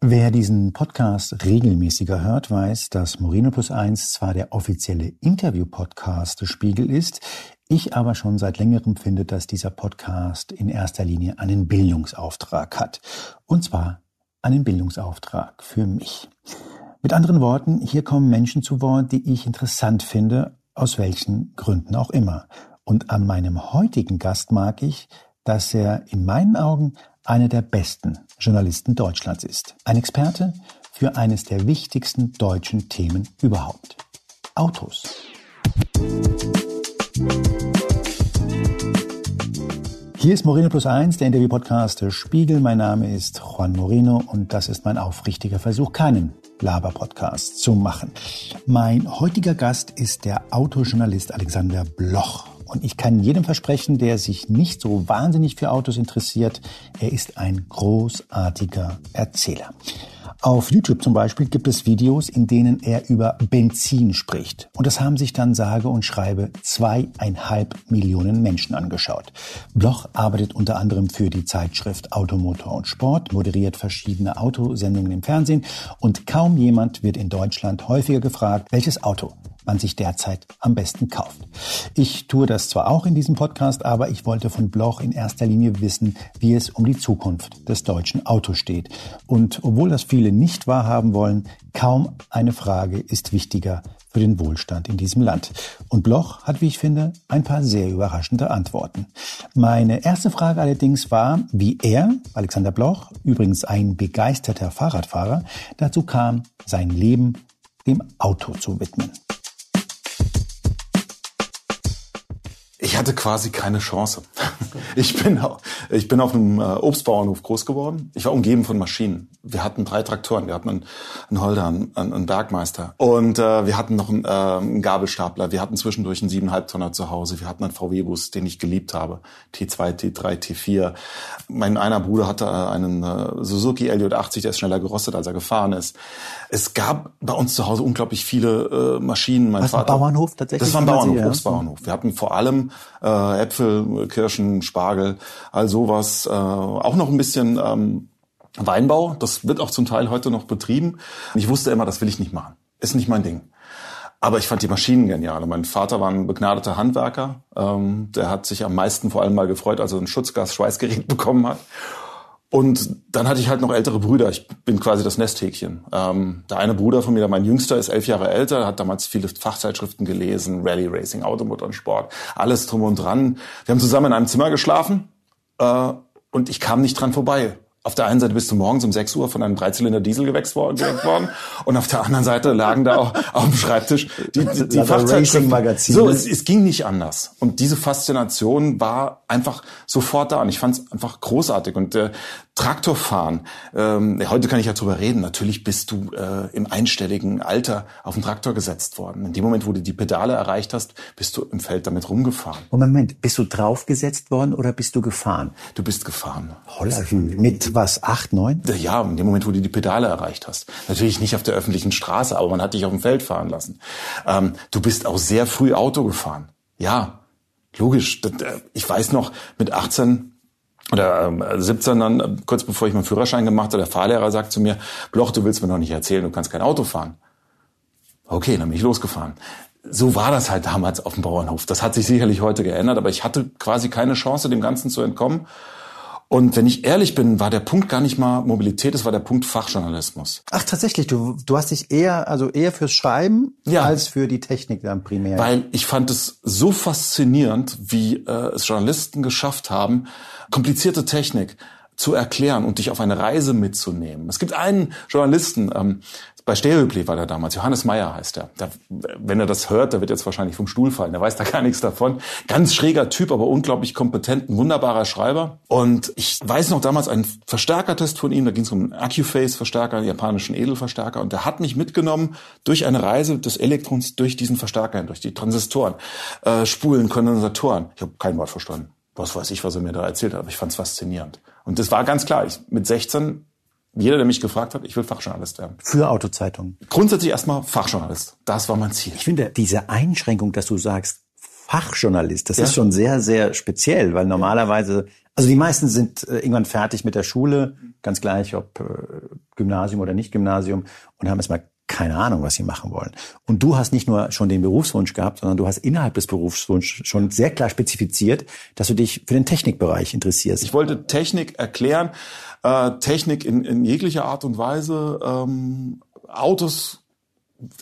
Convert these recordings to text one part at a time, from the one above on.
Wer diesen Podcast regelmäßiger hört, weiß, dass Moreno Plus Eins zwar der offizielle Interview-Podcast des Spiegel ist, ich aber schon seit längerem finde, dass dieser Podcast in erster Linie einen Bildungsauftrag hat. Und zwar einen Bildungsauftrag für mich. Mit anderen Worten, hier kommen Menschen zu Wort, die ich interessant finde, aus welchen Gründen auch immer. Und an meinem heutigen Gast mag ich, dass er in meinen Augen einer der besten Journalisten Deutschlands ist. Ein Experte für eines der wichtigsten deutschen Themen überhaupt. Autos. Hier ist Moreno Plus Eins, der Interview-Podcast des Spiegel. Mein Name ist Juan Moreno und das ist mein aufrichtiger Versuch, keinen Laber-Podcast zu machen. Mein heutiger Gast ist der Autojournalist Alexander Bloch. Und ich kann jedem versprechen, der sich nicht so wahnsinnig für Autos interessiert, er ist ein großartiger Erzähler. Auf YouTube zum Beispiel gibt es Videos, in denen er über Benzin spricht. Und das haben sich dann sage und schreibe zweieinhalb Millionen Menschen angeschaut. Bloch arbeitet unter anderem für die Zeitschrift Automotor und Sport, moderiert verschiedene Autosendungen im Fernsehen und kaum jemand wird in Deutschland häufiger gefragt, welches Auto man sich derzeit am besten kauft. Ich tue das zwar auch in diesem Podcast, aber ich wollte von Bloch in erster Linie wissen, wie es um die Zukunft des deutschen Autos steht. Und obwohl das viele nicht wahrhaben wollen, kaum eine Frage ist wichtiger für den Wohlstand in diesem Land. Und Bloch hat, wie ich finde, ein paar sehr überraschende Antworten. Meine erste Frage allerdings war, wie er, Alexander Bloch, übrigens ein begeisterter Fahrradfahrer, dazu kam, sein Leben dem Auto zu widmen. Hatte quasi keine Chance. Ich bin, ich bin auf einem äh, Obstbauernhof groß geworden. Ich war umgeben von Maschinen. Wir hatten drei Traktoren. Wir hatten einen, einen Holder, einen, einen Bergmeister. Und äh, wir hatten noch einen, äh, einen Gabelstapler. Wir hatten zwischendurch einen siebeneinhalb Tonner zu Hause. Wir hatten einen VW-Bus, den ich geliebt habe. T2, T3, T4. Mein einer Bruder hatte äh, einen äh, Suzuki LJ80, der ist schneller gerostet, als er gefahren ist. Es gab bei uns zu Hause unglaublich viele äh, Maschinen. Mein Was, Vater, ein Bauernhof tatsächlich? Das war ein Bauernhof, Obstbauernhof. Wir hatten vor allem äh, Äpfel, Kirschen, Spargel, all sowas. Äh, auch noch ein bisschen ähm, Weinbau. Das wird auch zum Teil heute noch betrieben. Und ich wusste immer, das will ich nicht machen. Ist nicht mein Ding. Aber ich fand die Maschinen genial. mein Vater war ein begnadeter Handwerker. Ähm, der hat sich am meisten vor allem mal gefreut, als er ein Schutzgas-Schweißgerät bekommen hat. Und dann hatte ich halt noch ältere Brüder. Ich bin quasi das Nesthäkchen. Ähm, der eine Bruder von mir, mein Jüngster, ist elf Jahre älter, hat damals viele Fachzeitschriften gelesen, Rally Racing, Automotor und Sport, alles drum und dran. Wir haben zusammen in einem Zimmer geschlafen äh, und ich kam nicht dran vorbei. Auf der einen Seite bist du morgens um 6 Uhr von einem Dreizylinder Diesel worden, worden und auf der anderen Seite lagen da auch auf dem Schreibtisch die, die, die Fachzeitschriften. So, es, es ging nicht anders. Und diese Faszination war einfach sofort da und ich fand es einfach großartig. Und äh, Traktorfahren. Ähm, heute kann ich ja drüber reden. Natürlich bist du äh, im einstelligen Alter auf den Traktor gesetzt worden. In dem Moment, wo du die Pedale erreicht hast, bist du im Feld damit rumgefahren. Moment, bist du draufgesetzt worden oder bist du gefahren? Du bist gefahren. Holla, mit was, acht, neun? Ja, in dem Moment, wo du die Pedale erreicht hast. Natürlich nicht auf der öffentlichen Straße, aber man hat dich auf dem Feld fahren lassen. Ähm, du bist auch sehr früh Auto gefahren. Ja, logisch. Äh, ich weiß noch, mit 18 oder 17 ähm, dann, äh, kurz bevor ich meinen Führerschein gemacht habe, der Fahrlehrer sagt zu mir, Bloch, du willst mir noch nicht erzählen, du kannst kein Auto fahren. Okay, dann bin ich losgefahren. So war das halt damals auf dem Bauernhof. Das hat sich sicherlich heute geändert, aber ich hatte quasi keine Chance, dem Ganzen zu entkommen. Und wenn ich ehrlich bin, war der Punkt gar nicht mal Mobilität, es war der Punkt Fachjournalismus. Ach, tatsächlich, du, du hast dich eher, also eher fürs Schreiben ja. als für die Technik dann primär. Weil ich fand es so faszinierend, wie äh, es Journalisten geschafft haben, komplizierte Technik zu erklären und dich auf eine Reise mitzunehmen. Es gibt einen Journalisten, ähm, bei Stereoplay war der damals, Johannes Meyer heißt er. Der, wenn er das hört, der wird jetzt wahrscheinlich vom Stuhl fallen, der weiß da gar nichts davon. Ganz schräger Typ, aber unglaublich kompetent, ein wunderbarer Schreiber. Und ich weiß noch damals einen Verstärkertest von ihm, da ging es um einen Accuphase-Verstärker, einen japanischen Edelverstärker. Und der hat mich mitgenommen durch eine Reise des Elektrons durch diesen Verstärker, durch die Transistoren, äh, Spulen, Kondensatoren. Ich habe kein Wort verstanden was weiß ich, was er mir da erzählt hat, aber ich fand es faszinierend. Und das war ganz klar. Ich, mit 16, jeder, der mich gefragt hat, ich will Fachjournalist werden. Für Autozeitungen? Grundsätzlich erstmal Fachjournalist. Das war mein Ziel. Ich finde, diese Einschränkung, dass du sagst, Fachjournalist, das ja. ist schon sehr, sehr speziell, weil normalerweise, also die meisten sind äh, irgendwann fertig mit der Schule, ganz gleich, ob äh, Gymnasium oder nicht Gymnasium und haben erstmal keine Ahnung, was sie machen wollen. Und du hast nicht nur schon den Berufswunsch gehabt, sondern du hast innerhalb des Berufswunschs schon sehr klar spezifiziert, dass du dich für den Technikbereich interessierst. Ich wollte Technik erklären, äh, Technik in, in jeglicher Art und Weise. Ähm, Autos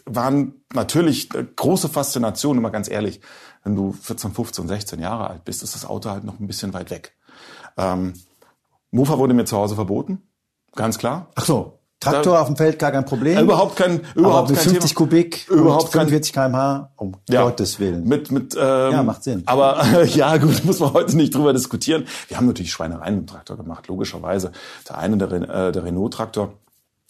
waren natürlich große Faszination, immer ganz ehrlich. Wenn du 14, 15, 16 Jahre alt bist, ist das Auto halt noch ein bisschen weit weg. Ähm, Mofa wurde mir zu Hause verboten, ganz klar. Ach so, Traktor da, auf dem Feld gar kein Problem. Überhaupt kein, überhaupt aber mit kein 50 Thema. Kubik, überhaupt 45 km/h, um ja, Gottes Willen. Mit, mit, ähm, ja, macht Sinn. Aber äh, ja, gut, muss man heute nicht drüber diskutieren. Wir haben natürlich Schweinereien im Traktor gemacht, logischerweise. Der eine, der, äh, der Renault-Traktor,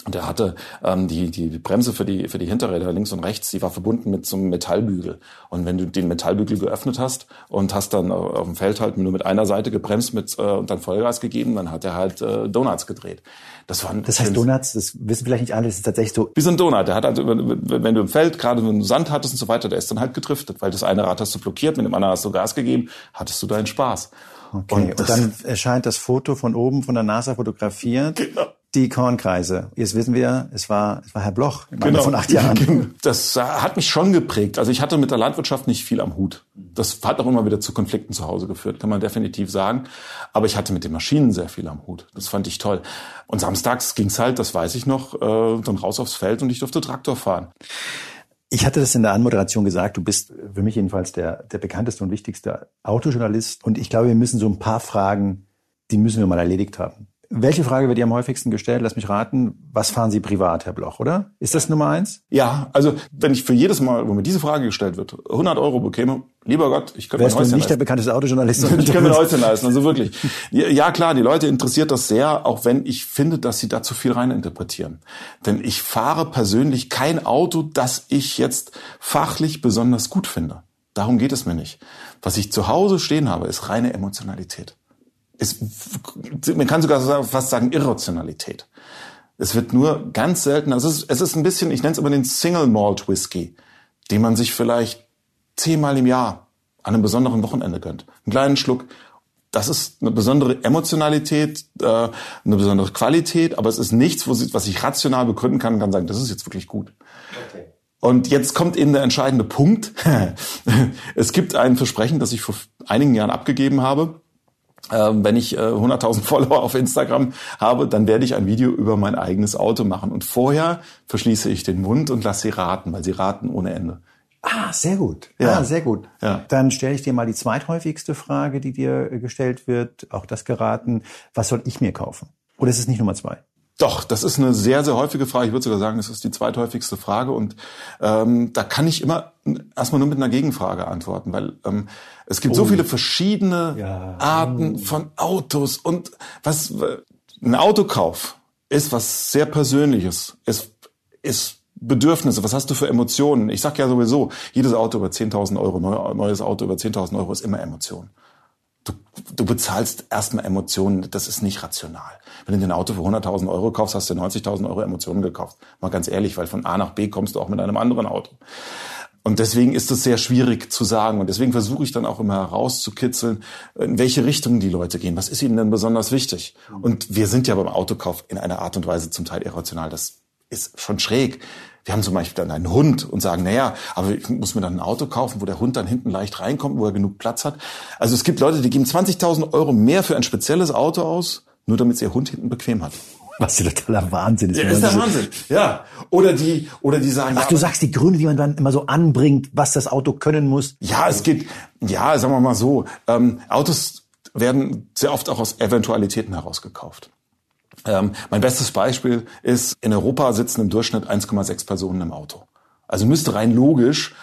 und der hatte ähm, die, die Bremse für die, für die Hinterräder links und rechts, die war verbunden mit so einem Metallbügel. Und wenn du den Metallbügel geöffnet hast und hast dann auf dem Feld halt nur mit einer Seite gebremst mit, äh, und dann Vollgas gegeben, dann hat er halt äh, Donuts gedreht. Das, waren das heißt Donuts, das wissen vielleicht nicht alle, das ist tatsächlich so. Wie so ein Donut. Der hat halt, wenn du im Feld gerade wenn du Sand hattest und so weiter, der ist dann halt gedriftet, weil das eine Rad hast du blockiert, mit dem anderen hast du Gas gegeben, hattest du deinen Spaß. Okay. Und, und dann erscheint das Foto von oben von der NASA fotografiert. Genau die Kornkreise. Jetzt wissen wir, es war, es war Herr Bloch genau. von acht Jahren. Das hat mich schon geprägt. Also ich hatte mit der Landwirtschaft nicht viel am Hut. Das hat auch immer wieder zu Konflikten zu Hause geführt, kann man definitiv sagen. Aber ich hatte mit den Maschinen sehr viel am Hut. Das fand ich toll. Und samstags ging's halt, das weiß ich noch, äh, dann raus aufs Feld und ich durfte Traktor fahren. Ich hatte das in der Anmoderation gesagt, du bist für mich jedenfalls der, der bekannteste und wichtigste Autojournalist. Und ich glaube, wir müssen so ein paar Fragen, die müssen wir mal erledigt haben. Welche Frage wird dir am häufigsten gestellt? Lass mich raten. Was fahren Sie privat, Herr Bloch, oder? Ist das Nummer eins? Ja, also wenn ich für jedes Mal, wo mir diese Frage gestellt wird, 100 Euro bekäme, lieber Gott, ich könnte mir Häuschen nicht leisten. der bekannteste Autojournalist. ich könnte mir Häuschen leisten, also wirklich. Ja, klar, die Leute interessiert das sehr, auch wenn ich finde, dass sie da zu viel reininterpretieren. Denn ich fahre persönlich kein Auto, das ich jetzt fachlich besonders gut finde. Darum geht es mir nicht. Was ich zu Hause stehen habe, ist reine Emotionalität ist, man kann sogar fast sagen Irrationalität. Es wird nur ganz selten, also es ist, es ist ein bisschen, ich nenne es immer den Single Malt Whisky, den man sich vielleicht zehnmal im Jahr an einem besonderen Wochenende gönnt. Einen kleinen Schluck. Das ist eine besondere Emotionalität, äh, eine besondere Qualität, aber es ist nichts, was ich rational begründen kann und kann sagen, das ist jetzt wirklich gut. Okay. Und jetzt kommt eben der entscheidende Punkt. es gibt ein Versprechen, das ich vor einigen Jahren abgegeben habe wenn ich äh, 100.000 Follower auf Instagram habe, dann werde ich ein Video über mein eigenes Auto machen. Und vorher verschließe ich den Mund und lasse sie raten, weil sie raten ohne Ende. Ah, sehr gut. Ja, ah, sehr gut. Ja. Dann stelle ich dir mal die zweithäufigste Frage, die dir gestellt wird, auch das geraten. Was soll ich mir kaufen? Oder ist es nicht Nummer zwei? Doch, das ist eine sehr, sehr häufige Frage. Ich würde sogar sagen, das ist die zweithäufigste Frage. Und ähm, da kann ich immer erstmal nur mit einer Gegenfrage antworten, weil ähm, es gibt oh. so viele verschiedene ja. Arten von Autos. Und was ein Autokauf ist was sehr Persönliches, ist, ist Bedürfnisse, was hast du für Emotionen? Ich sag ja sowieso, jedes Auto über 10.000 Euro, neues Auto über 10.000 Euro ist immer Emotion. Du, du bezahlst erstmal Emotionen, das ist nicht rational. Wenn du ein Auto für 100.000 Euro kaufst, hast du 90.000 Euro Emotionen gekauft. Mal ganz ehrlich, weil von A nach B kommst du auch mit einem anderen Auto. Und deswegen ist es sehr schwierig zu sagen. Und deswegen versuche ich dann auch immer herauszukitzeln, in welche Richtung die Leute gehen. Was ist ihnen denn besonders wichtig? Und wir sind ja beim Autokauf in einer Art und Weise zum Teil irrational. Das ist schon schräg. Wir haben zum Beispiel dann einen Hund und sagen, naja, aber ich muss mir dann ein Auto kaufen, wo der Hund dann hinten leicht reinkommt, wo er genug Platz hat. Also es gibt Leute, die geben 20.000 Euro mehr für ein spezielles Auto aus, nur damit ihr Hund hinten bequem hat. Was der totaler Wahnsinn ist. Ja, ist der Wahnsinn. Ja. Oder die, oder die sagen. Ach, ja, du sagst die Gründe, die man dann immer so anbringt, was das Auto können muss. Ja, es geht, ja, sagen wir mal so, ähm, Autos werden sehr oft auch aus Eventualitäten herausgekauft. Ähm, mein bestes Beispiel ist, in Europa sitzen im Durchschnitt 1,6 Personen im Auto. Also müsste rein logisch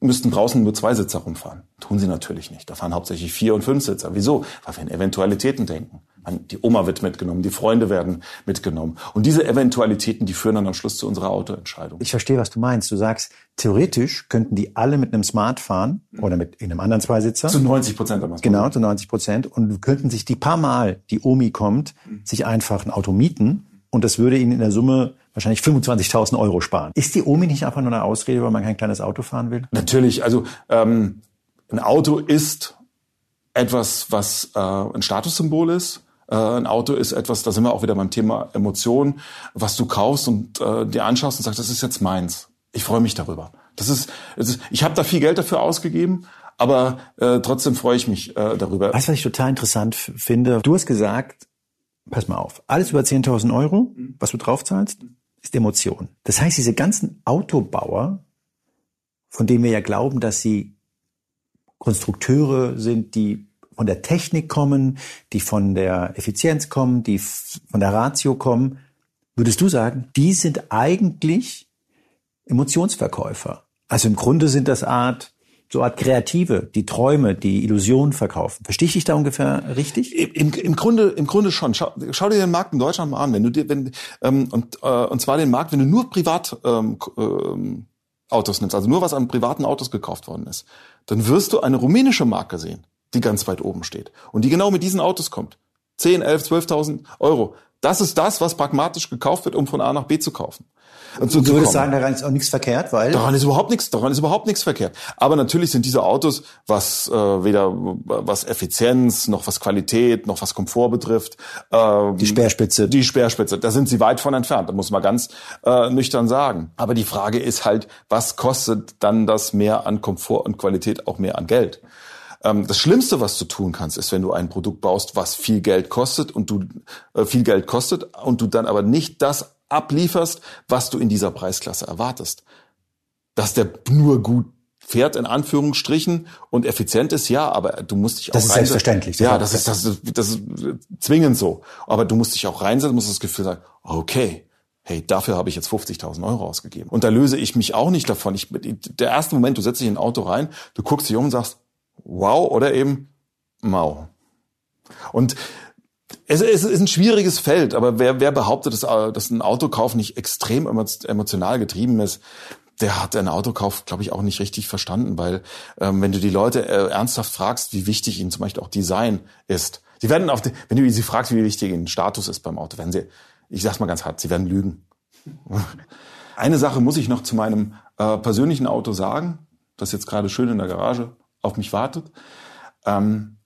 müssten draußen nur zwei Sitzer rumfahren. Tun sie natürlich nicht. Da fahren hauptsächlich vier und fünf Sitzer. Wieso? Weil wir in Eventualitäten denken. Die Oma wird mitgenommen, die Freunde werden mitgenommen. Und diese Eventualitäten, die führen dann am Schluss zu unserer Autoentscheidung. Ich verstehe, was du meinst. Du sagst, theoretisch könnten die alle mit einem Smart fahren oder mit in einem anderen Zweisitzer. Zu 90 Prozent. Genau, zu 90 Prozent. Und könnten sich die paar Mal, die Omi kommt, sich einfach ein Auto mieten. Und das würde ihnen in der Summe wahrscheinlich 25.000 Euro sparen. Ist die Omi nicht einfach nur eine Ausrede, weil man kein kleines Auto fahren will? Natürlich. Also ähm, ein Auto ist etwas, was äh, ein Statussymbol ist Äh, ein Auto ist etwas, da sind wir auch wieder beim Thema Emotionen, was du kaufst und äh, dir anschaust und sagst, das ist jetzt meins. Ich freue mich darüber. Das ist, das ist ich habe da viel Geld dafür ausgegeben, aber äh, trotzdem freue ich mich äh, darüber. Weißt du, was ich total interessant finde? Du hast gesagt, pass mal auf, alles über 10.000 Euro, was du draufzahlst, ist Emotion. Das heißt, diese ganzen Autobauer, von denen wir ja glauben, dass sie Konstrukteure sind, die von der Technik kommen, die von der Effizienz kommen, die von der Ratio kommen, würdest du sagen, die sind eigentlich Emotionsverkäufer. Also im Grunde sind das Art so Art Kreative, die Träume, die Illusionen verkaufen. Verstehe ich dich da ungefähr richtig? Im, im Grunde, im Grunde schon. Schau, schau dir den Markt in Deutschland mal an. Wenn du dir, wenn ähm, und äh, und zwar den Markt, wenn du nur privat ähm, ähm, Autos nimmst, also nur was an privaten Autos gekauft worden ist, dann wirst du eine rumänische Marke sehen, die ganz weit oben steht und die genau mit diesen Autos kommt. 10, 11, 12.000 Euro. Das ist das, was pragmatisch gekauft wird, um von A nach B zu kaufen. Und so du würdest sagen, daran ist auch nichts verkehrt, weil daran ist überhaupt nichts, daran ist überhaupt nichts verkehrt. Aber natürlich sind diese Autos, was äh, weder was Effizienz noch was Qualität noch was Komfort betrifft, äh, die Speerspitze, die Speerspitze, da sind sie weit von entfernt. Da muss man ganz äh, nüchtern sagen. Aber die Frage ist halt, was kostet dann das mehr an Komfort und Qualität auch mehr an Geld? Ähm, das Schlimmste, was du tun kannst, ist, wenn du ein Produkt baust, was viel Geld kostet und du äh, viel Geld kostet und du dann aber nicht das ablieferst, was du in dieser Preisklasse erwartest. Dass der nur gut fährt in Anführungsstrichen und effizient ist, ja, aber du musst dich auch Das ist selbstverständlich. Ja, das ist, das ist, das ist zwingend so. Aber du musst dich auch reinsetzen, musst das Gefühl sagen, okay, hey, dafür habe ich jetzt 50.000 Euro ausgegeben. Und da löse ich mich auch nicht davon. Ich, der erste Moment, du setzt dich in ein Auto rein, du guckst dich um und sagst, wow oder eben mau. Und es, es ist ein schwieriges Feld, aber wer, wer behauptet, dass, dass ein Autokauf nicht extrem emotional getrieben ist, der hat einen Autokauf, glaube ich, auch nicht richtig verstanden, weil ähm, wenn du die Leute äh, ernsthaft fragst, wie wichtig ihnen zum Beispiel auch Design ist, sie werden auf, die, wenn du sie fragst, wie wichtig ihnen Status ist beim Auto, werden sie, ich sag's mal ganz hart, sie werden lügen. Eine Sache muss ich noch zu meinem äh, persönlichen Auto sagen, das jetzt gerade schön in der Garage auf mich wartet. Ähm,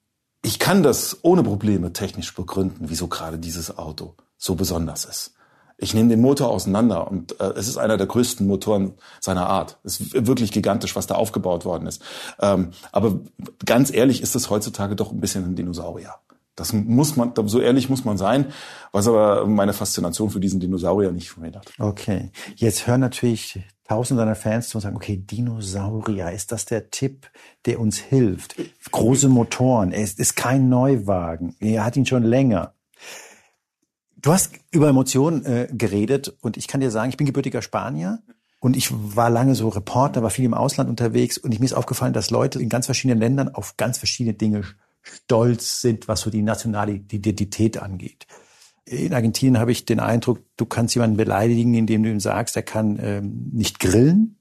ich kann das ohne Probleme technisch begründen, wieso gerade dieses Auto so besonders ist. Ich nehme den Motor auseinander und äh, es ist einer der größten Motoren seiner Art. Es ist wirklich gigantisch, was da aufgebaut worden ist. Ähm, aber ganz ehrlich ist es heutzutage doch ein bisschen ein Dinosaurier. Das muss man, so ehrlich muss man sein, was aber meine Faszination für diesen Dinosaurier nicht vermindert. Okay. Jetzt hören natürlich tausende deiner Fans zu sagen, okay, Dinosaurier, ist das der Tipp, der uns hilft? Große Motoren, es ist kein Neuwagen, er hat ihn schon länger. Du hast über Emotionen äh, geredet und ich kann dir sagen, ich bin gebürtiger Spanier und ich war lange so Reporter, war viel im Ausland unterwegs und ich, mir ist aufgefallen, dass Leute in ganz verschiedenen Ländern auf ganz verschiedene Dinge stolz sind, was so die nationale Identität angeht. In Argentinien habe ich den Eindruck, du kannst jemanden beleidigen, indem du ihm sagst, er kann ähm, nicht grillen.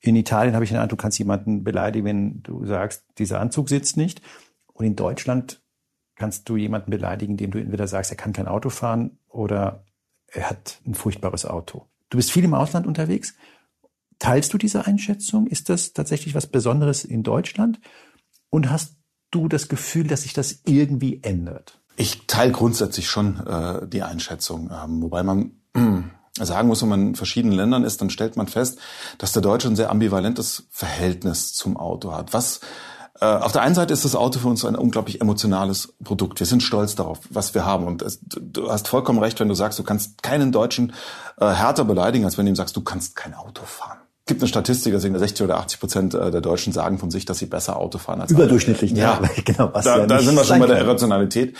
In Italien habe ich den Eindruck, du kannst jemanden beleidigen, wenn du sagst, dieser Anzug sitzt nicht. Und in Deutschland kannst du jemanden beleidigen, indem du entweder sagst, er kann kein Auto fahren oder er hat ein furchtbares Auto. Du bist viel im Ausland unterwegs. Teilst du diese Einschätzung? Ist das tatsächlich was Besonderes in Deutschland? Und hast du das Gefühl, dass sich das irgendwie ändert? Ich teile grundsätzlich schon äh, die Einschätzung, ähm, wobei man äh, sagen muss, wenn man in verschiedenen Ländern ist, dann stellt man fest, dass der Deutsche ein sehr ambivalentes Verhältnis zum Auto hat. Was äh, auf der einen Seite ist das Auto für uns ein unglaublich emotionales Produkt. Wir sind stolz darauf, was wir haben. Und es, du hast vollkommen recht, wenn du sagst, du kannst keinen Deutschen äh, härter beleidigen, als wenn du ihm sagst, du kannst kein Auto fahren gibt eine Statistik, dass 60 oder 80 Prozent äh, der Deutschen sagen von sich, dass sie besser Auto fahren als Überdurchschnittlich, ja. ja. genau. Was da, ja da sind wir schon bei der Irrationalität.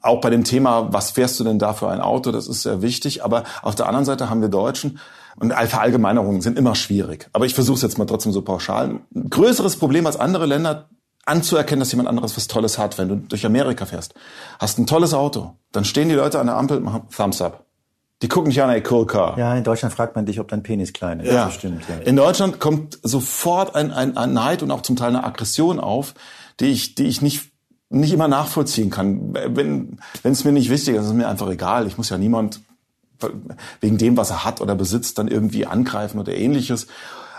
Auch bei dem Thema, was fährst du denn da für ein Auto, das ist sehr wichtig. Aber auf der anderen Seite haben wir Deutschen, und Verallgemeinerungen sind immer schwierig. Aber ich versuche es jetzt mal trotzdem so pauschal. Ein größeres Problem als andere Länder anzuerkennen, dass jemand anderes was Tolles hat, wenn du durch Amerika fährst. Hast ein tolles Auto, dann stehen die Leute an der Ampel und machen Thumbs up. Die gucken dich an, ey, cool car. Ja, in Deutschland fragt man dich, ob dein Penis klein ist. Ja, das stimmt. Ja. In Deutschland kommt sofort ein, ein, ein Neid und auch zum Teil eine Aggression auf, die ich, die ich nicht nicht immer nachvollziehen kann. Wenn wenn es mir nicht wichtig ist, ist es mir einfach egal. Ich muss ja niemand wegen dem, was er hat oder besitzt, dann irgendwie angreifen oder ähnliches.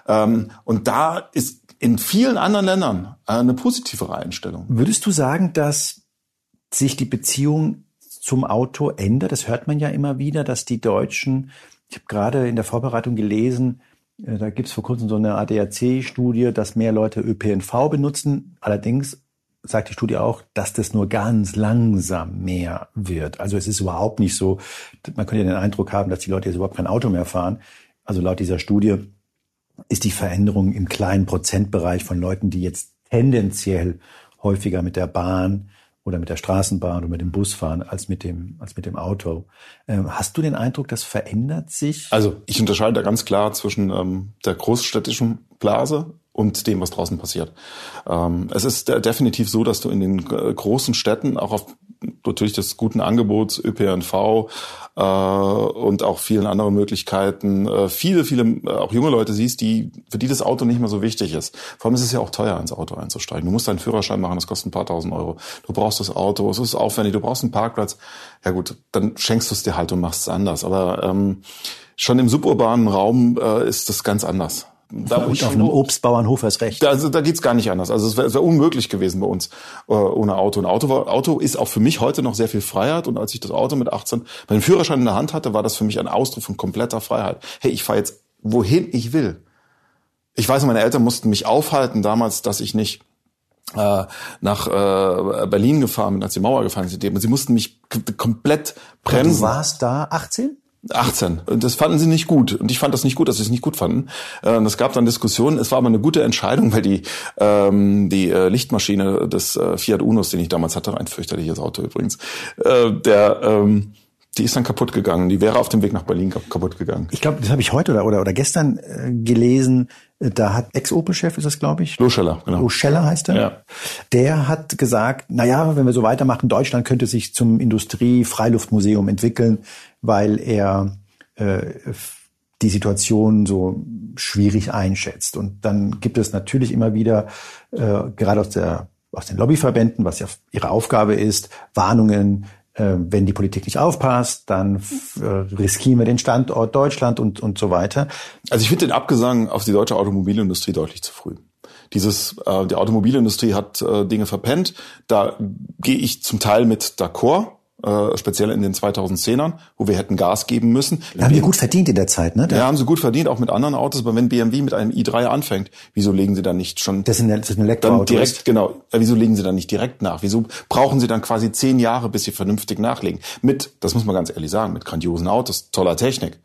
Ähm, und da ist in vielen anderen Ländern eine positivere Einstellung. Würdest du sagen, dass sich die Beziehung zum Auto ändert? Das hört man ja immer wieder, dass die Deutschen, ich habe gerade in der Vorbereitung gelesen, äh, da gibt es vor kurzem so eine ADAC-Studie, dass mehr Leute ÖPNV benutzen. Allerdings sagt die Studie auch, dass das nur ganz langsam mehr wird. Also es ist überhaupt nicht so, man könnte ja den Eindruck haben, dass die Leute jetzt überhaupt kein Auto mehr fahren. Also laut dieser Studie ist die Veränderung im kleinen Prozentbereich von Leuten, die jetzt tendenziell häufiger mit der Bahn oder mit der Straßenbahn oder mit dem Bus fahren als mit dem, als mit dem Auto. Ähm, hast du den Eindruck, das verändert sich? Also ich unterscheide da ganz klar zwischen ähm, der großstädtischen Blase und dem, was draußen passiert. Ähm, es ist definitiv so, dass du in den großen Städten auch auf natürlich des guten Angebots ÖPNV äh, und auch vielen anderen Möglichkeiten äh, viele, viele äh, auch junge Leute siehst, die für die das Auto nicht mehr so wichtig ist. Vor allem ist es ja auch teuer, ins Auto einzusteigen. Du musst deinen Führerschein machen, das kostet ein paar tausend Euro. Du brauchst das Auto, es ist aufwendig, du brauchst einen Parkplatz. Ja gut, dann schenkst du es dir halt und machst es anders. Aber ähm, schon im suburbanen Raum äh, ist das ganz anders. Da und auf einem Obstbauernhof ist recht. Da, also, da geht's gar nicht anders. Also es wäre wär unmöglich gewesen bei uns äh, ohne Auto. Ein Auto, war, Auto ist auch für mich heute noch sehr viel Freiheit. Und als ich das Auto mit 18 meinen Führerschein in der Hand hatte, war das für mich ein Ausdruck von kompletter Freiheit. Hey, ich fahre jetzt wohin ich will. Ich weiß, meine Eltern mussten mich aufhalten damals, dass ich nicht äh, nach äh, Berlin gefahren bin, als die Mauer gefallen ist. Sie mussten mich komplett bremsen. Du warst da 18? 18. Und das fanden sie nicht gut. Und ich fand das nicht gut, dass sie es nicht gut fanden. Und es gab dann Diskussionen. Es war aber eine gute Entscheidung, weil die, ähm, die äh, Lichtmaschine des äh, Fiat Unos, den ich damals hatte, ein fürchterliches Auto übrigens, äh, der, ähm, die ist dann kaputt gegangen. Die wäre auf dem Weg nach Berlin kaputt gegangen. Ich glaube, das habe ich heute oder, oder, oder gestern äh, gelesen. Da hat Ex-Opel-Chef, ist das, glaube ich? Loscheller, genau. Loscheller heißt er. Ja. Der hat gesagt, na ja, wenn wir so weitermachen, Deutschland könnte sich zum Industrie-Freiluftmuseum entwickeln weil er äh, die Situation so schwierig einschätzt. Und dann gibt es natürlich immer wieder, äh, gerade aus, der, aus den Lobbyverbänden, was ja ihre Aufgabe ist, Warnungen, wenn die Politik nicht aufpasst, dann äh, riskieren wir den Standort Deutschland und, und so weiter. Also ich finde den Abgesang auf die deutsche Automobilindustrie deutlich zu früh. Dieses, äh, die Automobilindustrie hat äh, Dinge verpennt. Da gehe ich zum Teil mit d'accord äh, speziell in den 2010ern, wo wir hätten Gas geben müssen. Da haben die gut verdient in der Zeit, ne? Ja, haben sie gut verdient, auch mit anderen Autos. Aber wenn BMW mit einem i3 anfängt, wieso legen sie dann nicht schon... Das ist ein, das ist ein Elektroauto. Dann direkt, genau. Äh, wieso legen sie dann nicht direkt nach? Wieso brauchen sie dann quasi zehn Jahre, bis sie vernünftig nachlegen? Mit, das muss man ganz ehrlich sagen, mit grandiosen Autos, toller Technik.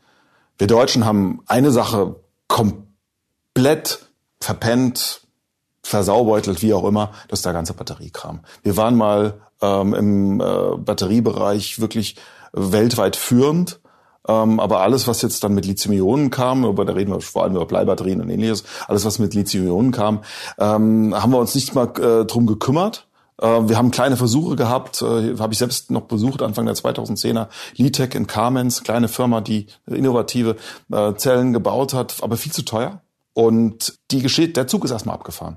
Wir Deutschen haben eine Sache komplett verpennt, versaubeutelt, wie auch immer, das ist der ganze Batteriekram. Wir waren mal ähm, im äh, Batteriebereich wirklich weltweit führend. Ähm, aber alles, was jetzt dann mit Lithium-Ionen kam, aber da reden wir vor allem über Bleibatterien und ähnliches, alles, was mit Lithium-Ionen kam, ähm, haben wir uns nicht mal äh, drum gekümmert. Äh, wir haben kleine Versuche gehabt, äh, habe ich selbst noch besucht, Anfang der 2010er, Litec in Kamenz, kleine Firma, die innovative äh, Zellen gebaut hat, aber viel zu teuer. Und die geschieht, der Zug ist erstmal abgefahren.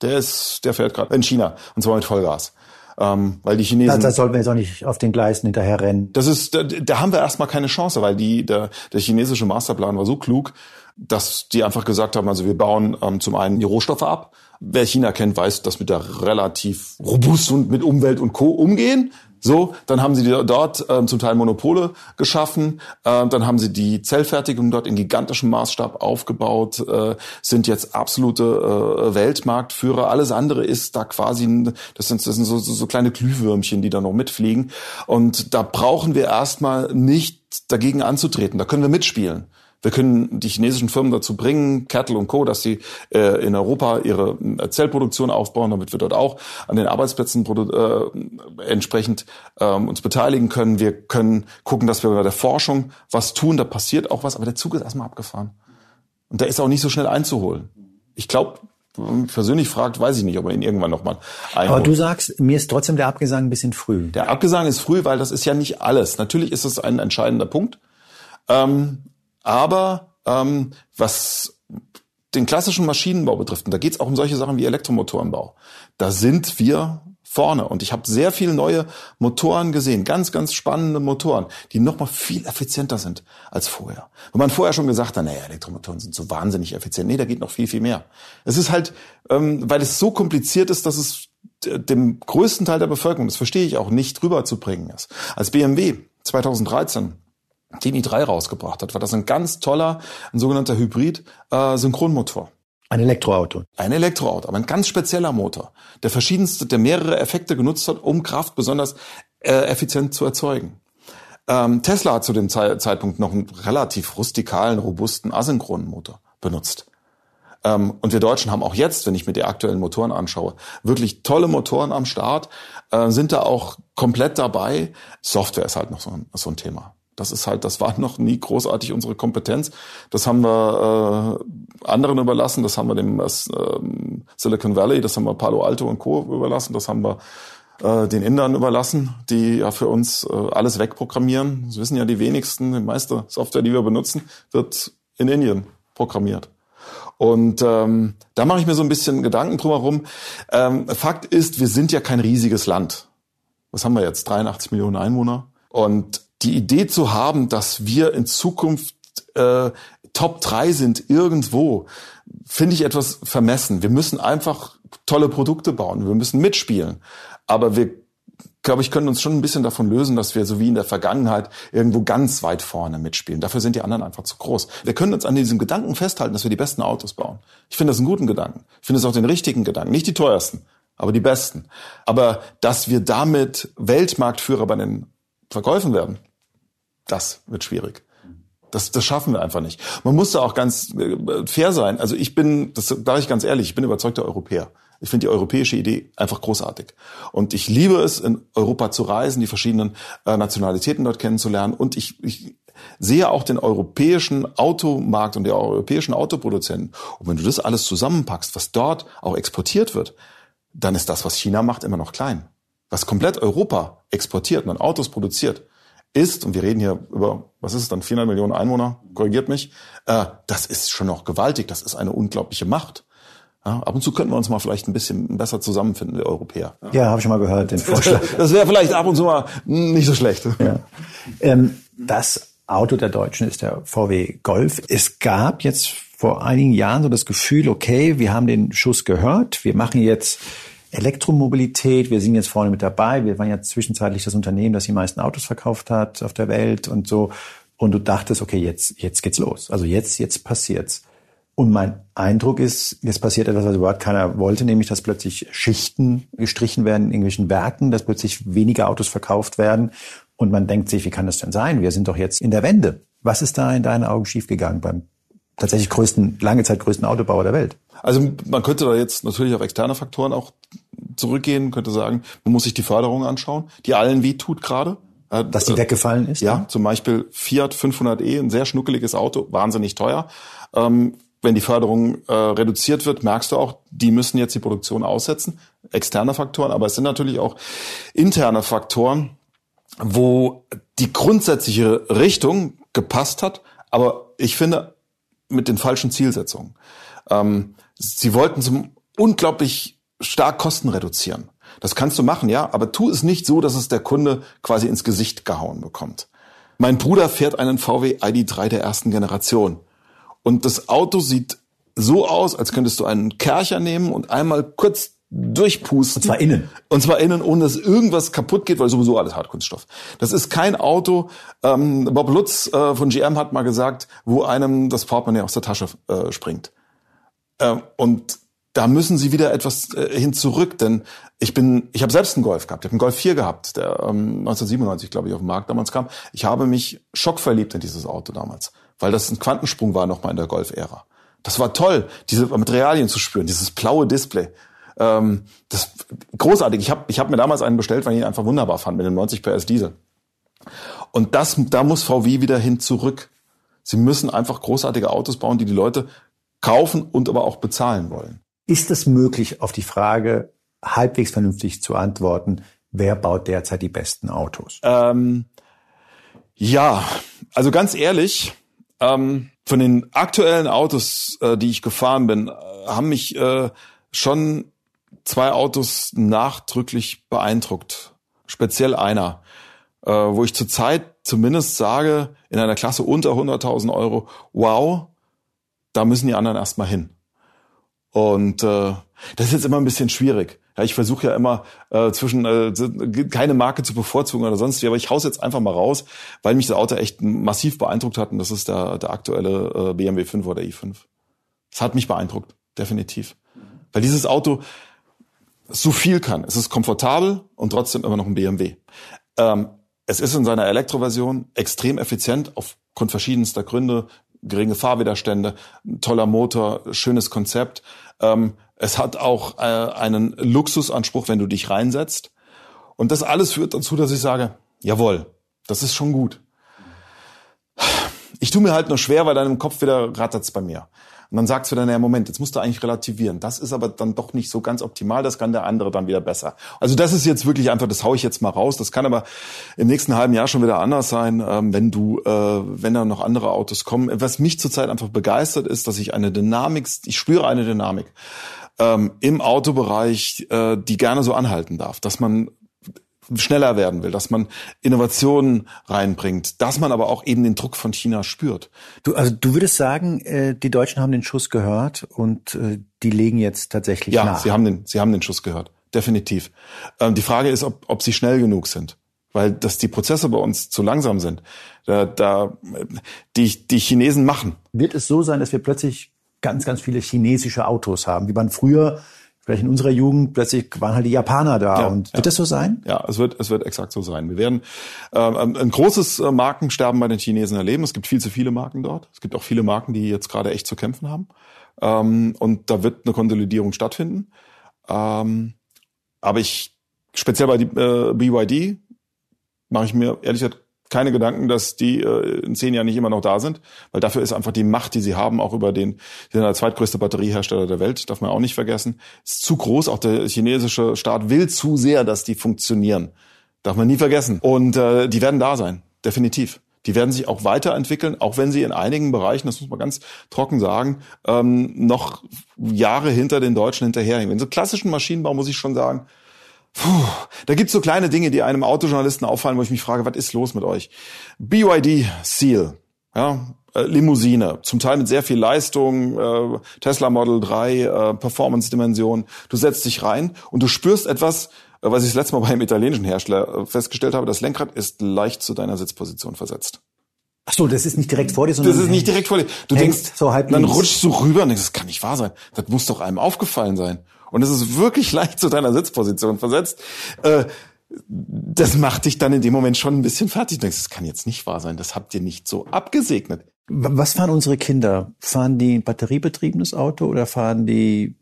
Der ist, der fährt gerade in China und zwar mit Vollgas. Ähm, weil die Chinesen. Da, da sollten wir jetzt auch nicht auf den Gleisen hinterher rennen. Das ist, da, da haben wir erstmal keine Chance, weil die, der, der chinesische Masterplan war so klug, dass die einfach gesagt haben, also wir bauen ähm, zum einen die Rohstoffe ab. Wer China kennt, weiß, dass mit der relativ robust und mit Umwelt und Co. umgehen. So, dann haben sie dort ähm, zum Teil Monopole geschaffen, äh, dann haben sie die Zellfertigung dort in gigantischem Maßstab aufgebaut, äh, sind jetzt absolute äh, Weltmarktführer. Alles andere ist da quasi, das sind, das sind so, so, so kleine Glühwürmchen, die da noch mitfliegen. Und da brauchen wir erstmal nicht dagegen anzutreten. Da können wir mitspielen. Wir können die chinesischen Firmen dazu bringen, Kettle und Co., dass sie äh, in Europa ihre äh, Zellproduktion aufbauen, damit wir dort auch an den Arbeitsplätzen äh, entsprechend ähm, uns beteiligen können. Wir können gucken, dass wir bei der Forschung was tun. Da passiert auch was, aber der Zug ist erstmal abgefahren. Und der ist auch nicht so schnell einzuholen. Ich glaube, persönlich fragt, weiß ich nicht, ob man ihn irgendwann nochmal einholt. Aber du sagst, mir ist trotzdem der Abgesang ein bisschen früh. Der Abgesang ist früh, weil das ist ja nicht alles. Natürlich ist es ein entscheidender Punkt. Ähm, aber ähm, was den klassischen Maschinenbau betrifft, und da geht es auch um solche Sachen wie Elektromotorenbau, da sind wir vorne. Und ich habe sehr viele neue Motoren gesehen, ganz, ganz spannende Motoren, die nochmal viel effizienter sind als vorher. Wenn man vorher schon gesagt hat, naja, Elektromotoren sind so wahnsinnig effizient. Nee, da geht noch viel, viel mehr. Es ist halt, ähm, weil es so kompliziert ist, dass es dem größten Teil der Bevölkerung, das verstehe ich auch, nicht rüberzubringen ist. Als BMW 2013 den i3 rausgebracht hat, war das ein ganz toller, ein sogenannter Hybrid-Synchronmotor. Ein Elektroauto. Ein Elektroauto, aber ein ganz spezieller Motor, der verschiedenste, der mehrere Effekte genutzt hat, um Kraft besonders äh, effizient zu erzeugen. Ähm, Tesla hat zu dem Ze Zeitpunkt noch einen relativ rustikalen, robusten asynchronen Motor benutzt. Ähm, und wir Deutschen haben auch jetzt, wenn ich mir die aktuellen Motoren anschaue, wirklich tolle Motoren am Start, äh, sind da auch komplett dabei. Software ist halt noch so ein, so ein Thema. Das ist halt, das war noch nie großartig unsere Kompetenz. Das haben wir äh, anderen überlassen, das haben wir dem äh, Silicon Valley, das haben wir Palo Alto und Co. überlassen, das haben wir äh, den Indern überlassen, die ja für uns äh, alles wegprogrammieren. Das wissen ja die wenigsten. Die meiste Software, die wir benutzen, wird in Indien programmiert. Und ähm, da mache ich mir so ein bisschen Gedanken drumherum. Ähm, Fakt ist, wir sind ja kein riesiges Land. Was haben wir jetzt? 83 Millionen Einwohner. Und die Idee zu haben, dass wir in Zukunft äh, Top 3 sind irgendwo, finde ich etwas vermessen. Wir müssen einfach tolle Produkte bauen. Wir müssen mitspielen. Aber wir, glaube ich, können uns schon ein bisschen davon lösen, dass wir so wie in der Vergangenheit irgendwo ganz weit vorne mitspielen. Dafür sind die anderen einfach zu groß. Wir können uns an diesem Gedanken festhalten, dass wir die besten Autos bauen. Ich finde das einen guten Gedanken. Ich finde es auch den richtigen Gedanken. Nicht die teuersten, aber die besten. Aber dass wir damit Weltmarktführer bei den Verkäufen werden, das wird schwierig. Das, das schaffen wir einfach nicht. Man muss da auch ganz äh, fair sein. Also ich bin, das sage ich ganz ehrlich, ich bin überzeugter Europäer. Ich finde die europäische Idee einfach großartig. Und ich liebe es, in Europa zu reisen, die verschiedenen äh, Nationalitäten dort kennenzulernen. Und ich, ich sehe auch den europäischen Automarkt und die europäischen Autoproduzenten. Und wenn du das alles zusammenpackst, was dort auch exportiert wird, dann ist das, was China macht, immer noch klein. Was komplett Europa exportiert und Autos produziert, ist, und wir reden hier über, was ist es dann, 400 Millionen Einwohner, korrigiert mich, äh, das ist schon noch gewaltig, das ist eine unglaubliche Macht. Ja, ab und zu könnten wir uns mal vielleicht ein bisschen besser zusammenfinden, wir Europäer. Ja, ja habe ich mal gehört, den Vorschlag. das wäre vielleicht ab und zu mal nicht so schlecht. Ja. Ähm, das Auto der Deutschen ist der VW Golf. Es gab jetzt vor einigen Jahren so das Gefühl, okay, wir haben den Schuss gehört, wir machen jetzt Elektromobilität, wir sind jetzt vorne mit dabei. Wir waren ja zwischenzeitlich das Unternehmen, das die meisten Autos verkauft hat auf der Welt und so. Und du dachtest, okay, jetzt, jetzt geht's los. Also jetzt, jetzt passiert's. Und mein Eindruck ist, jetzt passiert etwas, was überhaupt keiner wollte, nämlich, dass plötzlich Schichten gestrichen werden in irgendwelchen Werken, dass plötzlich weniger Autos verkauft werden. Und man denkt sich, wie kann das denn sein? Wir sind doch jetzt in der Wende. Was ist da in deinen Augen schiefgegangen beim tatsächlich größten, lange Zeit größten Autobauer der Welt? Also man könnte da jetzt natürlich auf externe Faktoren auch zurückgehen, könnte sagen, man muss sich die Förderung anschauen, die allen weh tut gerade. Äh, Dass die weggefallen ist? Ja, zum Beispiel Fiat 500e, ein sehr schnuckeliges Auto, wahnsinnig teuer. Ähm, wenn die Förderung äh, reduziert wird, merkst du auch, die müssen jetzt die Produktion aussetzen. Externe Faktoren, aber es sind natürlich auch interne Faktoren, wo die grundsätzliche Richtung gepasst hat, aber ich finde mit den falschen Zielsetzungen. Ähm, sie wollten zum unglaublich stark Kosten reduzieren. Das kannst du machen, ja, aber tu es nicht so, dass es der Kunde quasi ins Gesicht gehauen bekommt. Mein Bruder fährt einen VW ID3 der ersten Generation. Und das Auto sieht so aus, als könntest du einen Kercher nehmen und einmal kurz durchpusten. Und zwar innen. Und zwar innen, ohne dass irgendwas kaputt geht, weil sowieso alles Hartkunststoff. Das ist kein Auto. Ähm, Bob Lutz äh, von GM hat mal gesagt, wo einem das Portemonnaie aus der Tasche äh, springt. Ähm, und da müssen sie wieder etwas äh, hin zurück, denn ich bin, ich habe selbst einen Golf gehabt, ich habe einen Golf 4 gehabt, der ähm, 1997, glaube ich, auf den Markt damals kam. Ich habe mich schockverliebt in dieses Auto damals, weil das ein Quantensprung war nochmal in der Golf-Ära. Das war toll, diese Materialien zu spüren, dieses blaue Display. Ähm, das großartig. Ich habe ich hab mir damals einen bestellt, weil ich ihn einfach wunderbar fand mit dem 90 PS Diesel. Und das, da muss VW wieder hin zurück. Sie müssen einfach großartige Autos bauen, die die Leute kaufen und aber auch bezahlen wollen. Ist es möglich, auf die Frage halbwegs vernünftig zu antworten, wer baut derzeit die besten Autos? Ähm, ja, also ganz ehrlich, ähm, von den aktuellen Autos, äh, die ich gefahren bin, äh, haben mich äh, schon zwei Autos nachdrücklich beeindruckt. Speziell einer, äh, wo ich zurzeit zumindest sage, in einer Klasse unter 100.000 Euro, wow, da müssen die anderen erstmal hin. Und äh, Das ist jetzt immer ein bisschen schwierig. Ja, ich versuche ja immer äh, zwischen äh, keine Marke zu bevorzugen oder sonst wie, aber ich hau's jetzt einfach mal raus, weil mich das Auto echt massiv beeindruckt hat und das ist der, der aktuelle äh, BMW 5 oder i5. Das hat mich beeindruckt, definitiv. Weil dieses Auto so viel kann. Es ist komfortabel und trotzdem immer noch ein BMW. Ähm, es ist in seiner Elektroversion extrem effizient aufgrund verschiedenster Gründe. Geringe Fahrwiderstände, toller Motor, schönes Konzept. Ähm, es hat auch äh, einen Luxusanspruch, wenn du dich reinsetzt. Und das alles führt dazu, dass ich sage, jawohl, das ist schon gut. Ich tue mir halt nur schwer, weil dann im Kopf wieder rattert's bei mir. Und dann sagst du dann, ja, Moment, jetzt musst du eigentlich relativieren. Das ist aber dann doch nicht so ganz optimal, das kann der andere dann wieder besser. Also das ist jetzt wirklich einfach, das hau ich jetzt mal raus. Das kann aber im nächsten halben Jahr schon wieder anders sein, ähm, wenn du, äh, wenn da noch andere Autos kommen. Was mich zurzeit einfach begeistert ist, dass ich eine Dynamik, ich spüre eine Dynamik ähm, im Autobereich, äh, die gerne so anhalten darf, dass man schneller werden will, dass man Innovationen reinbringt, dass man aber auch eben den Druck von China spürt. Du, also du würdest sagen, äh, die Deutschen haben den Schuss gehört und äh, die legen jetzt tatsächlich ja, nach. Ja, sie haben den, sie haben den Schuss gehört, definitiv. Ähm, die Frage ist, ob, ob sie schnell genug sind, weil dass die Prozesse bei uns zu langsam sind. Da, da die die Chinesen machen. Wird es so sein, dass wir plötzlich ganz ganz viele chinesische Autos haben, wie man früher vielleicht in unserer Jugend plötzlich waren halt die Japaner da. Ja, und wird ja. das so sein? Ja, es wird, es wird exakt so sein. Wir werden ähm, ein großes äh, Markensterben bei den Chinesen erleben. Es gibt viel zu viele Marken dort. Es gibt auch viele Marken, die jetzt gerade echt zu kämpfen haben. Ähm, und da wird eine Konsolidierung stattfinden. Ähm, aber ich, speziell bei die, äh, BYD, mache ich mir ehrlich gesagt keine Gedanken, dass die äh, in zehn Jahren nicht immer noch da sind, weil dafür ist einfach die Macht, die sie haben, auch über den, sind der zweitgrößte Batteriehersteller der Welt, darf man auch nicht vergessen, ist zu groß. Auch der chinesische Staat will zu sehr, dass die funktionieren, darf man nie vergessen. Und äh, die werden da sein, definitiv. Die werden sich auch weiterentwickeln, auch wenn sie in einigen Bereichen, das muss man ganz trocken sagen, ähm, noch Jahre hinter den Deutschen hinterherhängen. In so klassischen Maschinenbau muss ich schon sagen, Puh, da gibt's so kleine Dinge, die einem Autojournalisten auffallen, wo ich mich frage, was ist los mit euch? BYD Seal, ja, äh, Limousine, zum Teil mit sehr viel Leistung, äh, Tesla Model 3, äh, Performance-Dimension. Du setzt dich rein und du spürst etwas, äh, was ich das letzte Mal beim italienischen Hersteller äh, festgestellt habe, das Lenkrad ist leicht zu deiner Sitzposition versetzt. Ach so, das ist nicht direkt vor dir, sondern das ist nicht direkt vor dir. Du denkst, so halb dann rutschst du rüber und denkst, das kann nicht wahr sein. Das muss doch einem aufgefallen sein und es ist wirklich leicht zu deiner Sitzposition versetzt, äh, das macht dich dann in dem Moment schon ein bisschen fertig. Du denkst, das kann jetzt nicht wahr sein, das habt ihr nicht so abgesegnet. Was fahren unsere Kinder? Fahren die ein batteriebetriebenes Auto oder fahren die,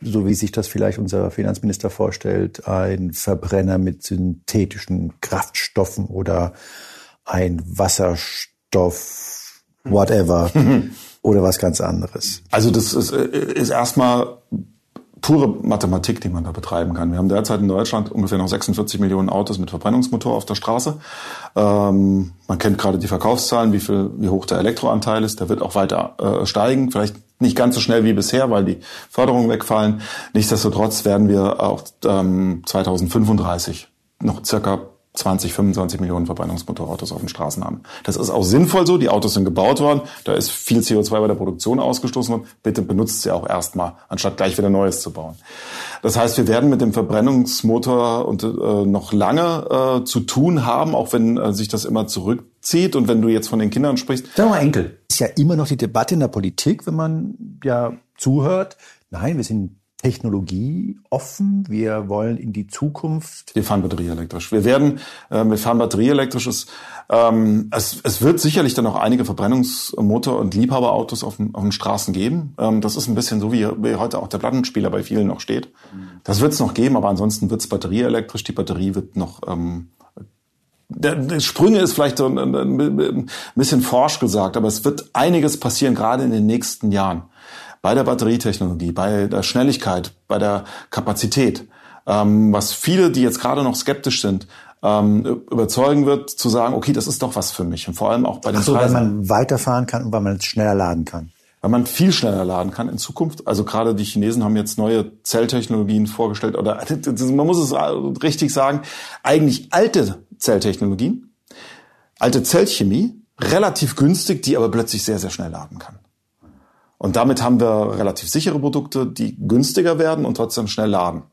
so wie sich das vielleicht unser Finanzminister vorstellt, ein Verbrenner mit synthetischen Kraftstoffen oder ein Wasserstoff, whatever, oder was ganz anderes? Also das ist, äh, ist erstmal pure Mathematik, die man da betreiben kann. Wir haben derzeit in Deutschland ungefähr noch 46 Millionen Autos mit Verbrennungsmotor auf der Straße. Ähm, man kennt gerade die Verkaufszahlen, wie viel, wie hoch der Elektroanteil ist. Der wird auch weiter äh, steigen. Vielleicht nicht ganz so schnell wie bisher, weil die Förderungen wegfallen. Nichtsdestotrotz werden wir auch ähm, 2035 noch circa 20, 25 Millionen Verbrennungsmotorautos auf den Straßen haben. Das ist auch sinnvoll so. Die Autos sind gebaut worden. Da ist viel CO2 bei der Produktion ausgestoßen worden. Bitte benutzt sie auch erstmal, anstatt gleich wieder Neues zu bauen. Das heißt, wir werden mit dem Verbrennungsmotor und, äh, noch lange äh, zu tun haben, auch wenn äh, sich das immer zurückzieht. Und wenn du jetzt von den Kindern sprichst. Sag mal, Enkel. Ist ja immer noch die Debatte in der Politik, wenn man ja zuhört. Nein, wir sind Technologie offen. Wir wollen in die Zukunft. Wir fahren batterieelektrisch. Wir werden, äh, wir fahren batterieelektrisches. Ähm, es, es wird sicherlich dann auch einige Verbrennungsmotor- und Liebhaberautos auf den, auf den Straßen geben. Ähm, das ist ein bisschen so, wie, wie heute auch der Plattenspieler bei vielen noch steht. Das wird es noch geben, aber ansonsten wird es batterieelektrisch. Die Batterie wird noch ähm, der, der Sprünge ist vielleicht so ein, ein bisschen forsch gesagt, aber es wird einiges passieren, gerade in den nächsten Jahren bei der Batterietechnologie, bei der Schnelligkeit, bei der Kapazität, ähm, was viele, die jetzt gerade noch skeptisch sind, ähm, überzeugen wird, zu sagen, okay, das ist doch was für mich. Und vor allem auch bei den Ach so, Preisen. weil man weiterfahren kann und weil man es schneller laden kann. Weil man viel schneller laden kann in Zukunft. Also gerade die Chinesen haben jetzt neue Zelltechnologien vorgestellt oder man muss es richtig sagen, eigentlich alte Zelltechnologien, alte Zellchemie, relativ günstig, die aber plötzlich sehr, sehr schnell laden kann. Und damit haben wir relativ sichere Produkte, die günstiger werden und trotzdem schnell laden.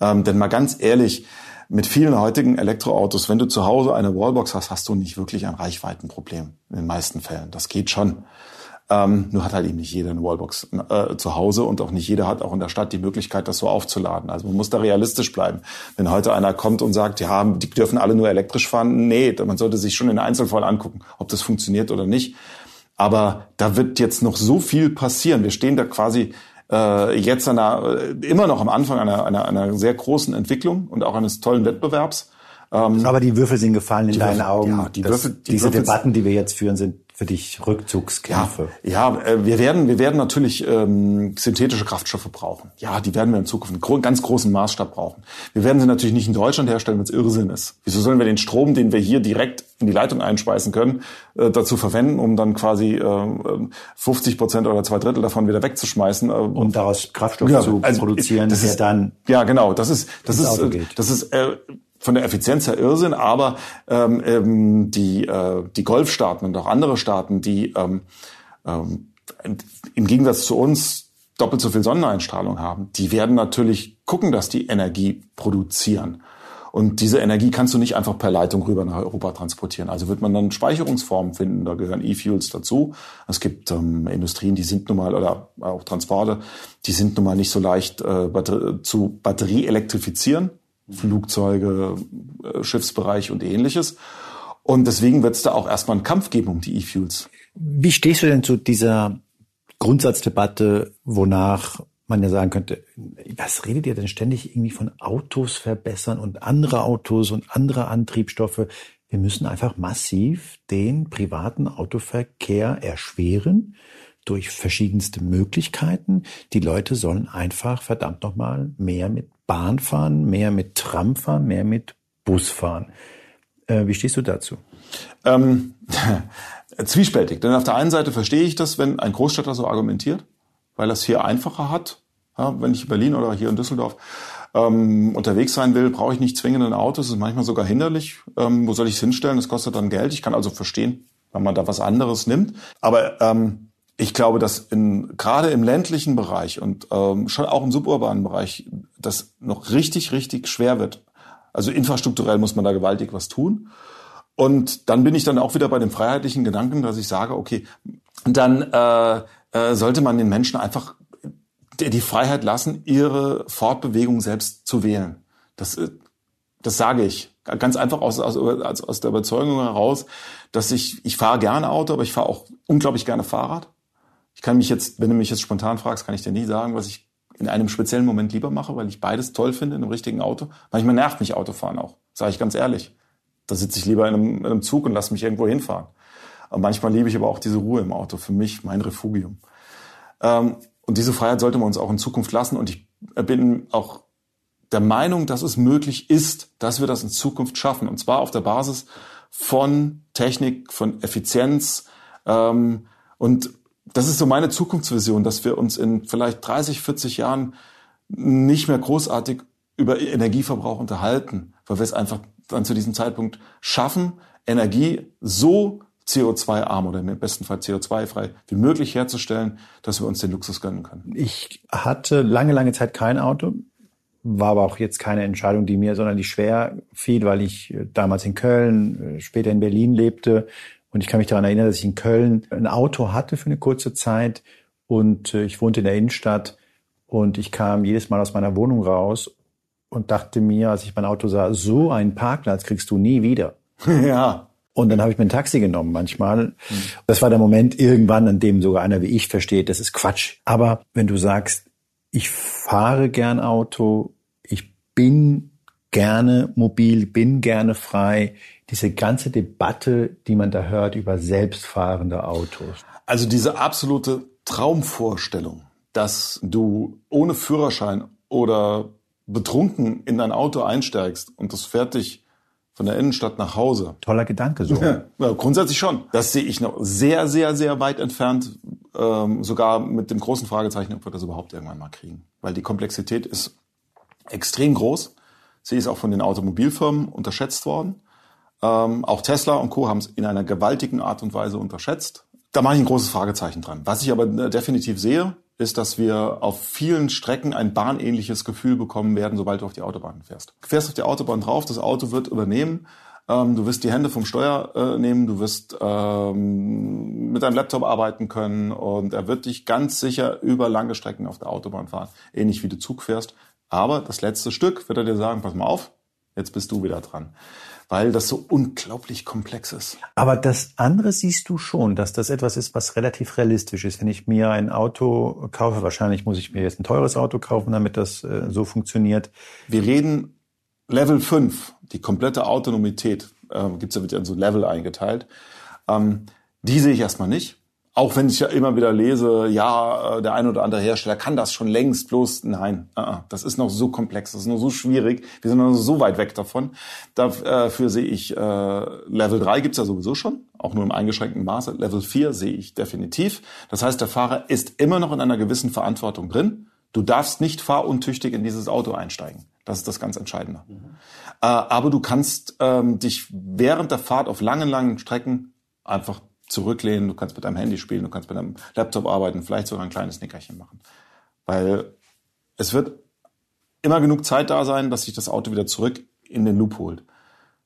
Ähm, denn mal ganz ehrlich, mit vielen heutigen Elektroautos, wenn du zu Hause eine Wallbox hast, hast du nicht wirklich ein Reichweitenproblem in den meisten Fällen. Das geht schon. Ähm, nur hat halt eben nicht jeder eine Wallbox äh, zu Hause und auch nicht jeder hat auch in der Stadt die Möglichkeit, das so aufzuladen. Also man muss da realistisch bleiben. Wenn heute einer kommt und sagt, ja, die dürfen alle nur elektrisch fahren, nee, man sollte sich schon in Einzelfall angucken, ob das funktioniert oder nicht. Aber da wird jetzt noch so viel passieren. Wir stehen da quasi äh, jetzt einer, äh, immer noch am Anfang einer, einer, einer sehr großen Entwicklung und auch eines tollen Wettbewerbs. Ähm, Aber die Würfel sind gefallen in deinen Würfel, Augen. Ja, die Würfel, die diese Würfel, Debatten, die wir jetzt führen, sind für dich Rückzugskämpfe? Ja, ja äh, wir werden, wir werden natürlich ähm, synthetische Kraftstoffe brauchen. Ja, die werden wir in Zukunft in ganz großen Maßstab brauchen. Wir werden sie natürlich nicht in Deutschland herstellen, wenn es Irrsinn ist. Wieso sollen wir den Strom, den wir hier direkt in die Leitung einspeisen können, äh, dazu verwenden, um dann quasi äh, 50 Prozent oder zwei Drittel davon wieder wegzuschmeißen? Äh, und daraus Kraftstoff ja, zu also produzieren, das ist, dann ja genau. Das ist das ist äh, das ist äh, von der Effizienz her Irrsinn, aber ähm, ähm, die, äh, die Golfstaaten und auch andere Staaten, die ähm, ähm, im Gegensatz zu uns doppelt so viel Sonneneinstrahlung haben, die werden natürlich gucken, dass die Energie produzieren. Und diese Energie kannst du nicht einfach per Leitung rüber nach Europa transportieren. Also wird man dann Speicherungsformen finden. Da gehören E-Fuels dazu. Es gibt ähm, Industrien, die sind nun mal, oder auch Transporte, die sind nun mal nicht so leicht äh, zu Batterie elektrifizieren. Flugzeuge, äh, Schiffsbereich und ähnliches. Und deswegen wird es da auch erstmal einen Kampf geben um die E-Fuels. Wie stehst du denn zu dieser Grundsatzdebatte, wonach man ja sagen könnte, was redet ihr denn ständig irgendwie von Autos verbessern und andere Autos und andere Antriebsstoffe? Wir müssen einfach massiv den privaten Autoverkehr erschweren durch verschiedenste Möglichkeiten. Die Leute sollen einfach verdammt nochmal mehr mit Bahn fahren, mehr mit Tram fahren, mehr mit Bus fahren. Äh, wie stehst du dazu? Ähm, zwiespältig. Denn auf der einen Seite verstehe ich das, wenn ein Großstädter so argumentiert, weil er es hier einfacher hat. Ja, wenn ich in Berlin oder hier in Düsseldorf ähm, unterwegs sein will, brauche ich nicht zwingend ein Auto. Es ist manchmal sogar hinderlich. Ähm, wo soll ich es hinstellen? Das kostet dann Geld. Ich kann also verstehen, wenn man da was anderes nimmt. Aber ähm, ich glaube, dass in, gerade im ländlichen Bereich und ähm, schon auch im suburbanen Bereich das noch richtig, richtig schwer wird. Also infrastrukturell muss man da gewaltig was tun. Und dann bin ich dann auch wieder bei dem freiheitlichen Gedanken, dass ich sage, okay, dann äh, äh, sollte man den Menschen einfach die Freiheit lassen, ihre Fortbewegung selbst zu wählen. Das, äh, das sage ich ganz einfach aus, aus, aus der Überzeugung heraus, dass ich, ich fahre gerne Auto, aber ich fahre auch unglaublich gerne Fahrrad. Ich kann mich jetzt, wenn du mich jetzt spontan fragst, kann ich dir nie sagen, was ich in einem speziellen Moment lieber mache, weil ich beides toll finde in einem richtigen Auto. Manchmal nervt mich Autofahren auch, sage ich ganz ehrlich. Da sitze ich lieber in einem, in einem Zug und lasse mich irgendwo hinfahren. Und manchmal liebe ich aber auch diese Ruhe im Auto, für mich mein Refugium. Ähm, und diese Freiheit sollte man uns auch in Zukunft lassen. Und ich bin auch der Meinung, dass es möglich ist, dass wir das in Zukunft schaffen. Und zwar auf der Basis von Technik, von Effizienz ähm, und das ist so meine Zukunftsvision, dass wir uns in vielleicht 30, 40 Jahren nicht mehr großartig über Energieverbrauch unterhalten, weil wir es einfach dann zu diesem Zeitpunkt schaffen, Energie so CO2-arm oder im besten Fall CO2-frei wie möglich herzustellen, dass wir uns den Luxus gönnen können. Ich hatte lange, lange Zeit kein Auto, war aber auch jetzt keine Entscheidung, die mir, sondern die schwer fiel, weil ich damals in Köln, später in Berlin lebte und ich kann mich daran erinnern, dass ich in Köln ein Auto hatte für eine kurze Zeit und äh, ich wohnte in der Innenstadt und ich kam jedes Mal aus meiner Wohnung raus und dachte mir, als ich mein Auto sah, so einen Parkplatz kriegst du nie wieder. ja. Und dann habe ich mir ein Taxi genommen manchmal. Mhm. Das war der Moment irgendwann, an dem sogar einer wie ich versteht, das ist Quatsch. Aber wenn du sagst, ich fahre gern Auto, ich bin gerne mobil, bin gerne frei, diese ganze Debatte, die man da hört über selbstfahrende Autos. Also diese absolute Traumvorstellung, dass du ohne Führerschein oder betrunken in dein Auto einsteigst und das fährt dich von der Innenstadt nach Hause. Toller Gedanke so. Ja, grundsätzlich schon. Das sehe ich noch sehr, sehr, sehr weit entfernt, ähm, sogar mit dem großen Fragezeichen, ob wir das überhaupt irgendwann mal kriegen. Weil die Komplexität ist extrem groß. Sie ist auch von den Automobilfirmen unterschätzt worden. Ähm, auch Tesla und Co. haben es in einer gewaltigen Art und Weise unterschätzt. Da mache ich ein großes Fragezeichen dran. Was ich aber äh, definitiv sehe, ist, dass wir auf vielen Strecken ein bahnähnliches Gefühl bekommen werden, sobald du auf die Autobahn fährst. Du fährst auf die Autobahn drauf, das Auto wird übernehmen, ähm, du wirst die Hände vom Steuer äh, nehmen, du wirst ähm, mit deinem Laptop arbeiten können und er wird dich ganz sicher über lange Strecken auf der Autobahn fahren, ähnlich wie du Zug fährst. Aber das letzte Stück wird er dir sagen, pass mal auf, jetzt bist du wieder dran weil das so unglaublich komplex ist. Aber das andere siehst du schon, dass das etwas ist, was relativ realistisch ist. Wenn ich mir ein Auto kaufe, wahrscheinlich muss ich mir jetzt ein teures Auto kaufen, damit das äh, so funktioniert. Wir reden Level 5, die komplette Autonomität, äh, ja wird ja in so Level eingeteilt. Ähm, die sehe ich erstmal nicht. Auch wenn ich ja immer wieder lese, ja, äh, der ein oder andere Hersteller kann das schon längst, bloß nein, uh, das ist noch so komplex, das ist noch so schwierig, wir sind noch so weit weg davon. Dafür sehe ich, äh, Level 3 gibt's ja sowieso schon, auch nur im eingeschränkten Maße. Level 4 sehe ich definitiv. Das heißt, der Fahrer ist immer noch in einer gewissen Verantwortung drin. Du darfst nicht fahruntüchtig in dieses Auto einsteigen. Das ist das ganz Entscheidende. Mhm. Äh, aber du kannst ähm, dich während der Fahrt auf langen, langen Strecken einfach zurücklehnen, du kannst mit deinem Handy spielen, du kannst mit deinem Laptop arbeiten, vielleicht sogar ein kleines Nickerchen machen. Weil es wird immer genug Zeit da sein, dass sich das Auto wieder zurück in den Loop holt.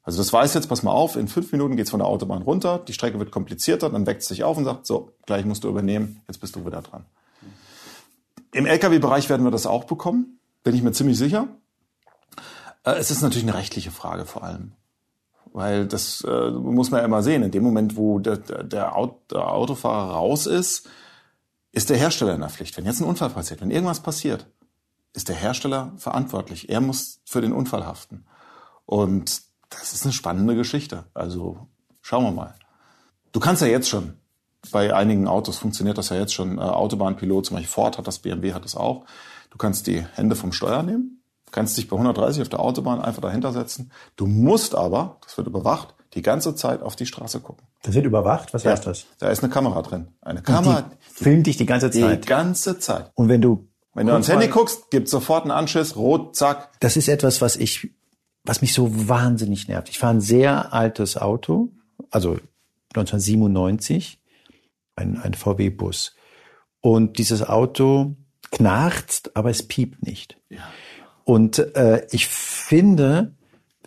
Also das weiß jetzt, pass mal auf, in fünf Minuten geht's von der Autobahn runter, die Strecke wird komplizierter, dann weckt es sich auf und sagt, so, gleich musst du übernehmen, jetzt bist du wieder dran. Im Lkw-Bereich werden wir das auch bekommen, bin ich mir ziemlich sicher. Äh, es ist natürlich eine rechtliche Frage vor allem. Weil das äh, muss man ja immer sehen. In dem Moment, wo der, der, Autofahrer raus ist, ist der Hersteller in der Pflicht. Wenn jetzt ein Unfall passiert, wenn irgendwas passiert, ist der Hersteller verantwortlich. Er muss für den Unfall haften. Und das ist eine spannende Geschichte. Also schauen wir mal. Du kannst ja jetzt schon, bei einigen Autos funktioniert das ja jetzt schon, äh, Autobahnpilot, zum Beispiel Ford hat das, BMW hat das auch. Du kannst die Hände vom Steuer nehmen kannst dich bei 130 auf der Autobahn einfach dahinter setzen. Du musst aber, das wird überwacht, die ganze Zeit auf die Straße gucken. Das wird überwacht? Was ja, heißt das? Da ist eine Kamera drin. Eine Kamera. Die filmt dich die ganze Zeit. Die ganze Zeit. Und wenn du wenn du ans Handy guckst, gibt sofort einen Anschiss, rot, zack. Das ist etwas, was ich, was mich so wahnsinnig nervt. Ich fahre ein sehr altes Auto, also 1997, ein, ein VW-Bus. Und dieses Auto knarzt, aber es piept nicht. Ja. Und äh, ich finde,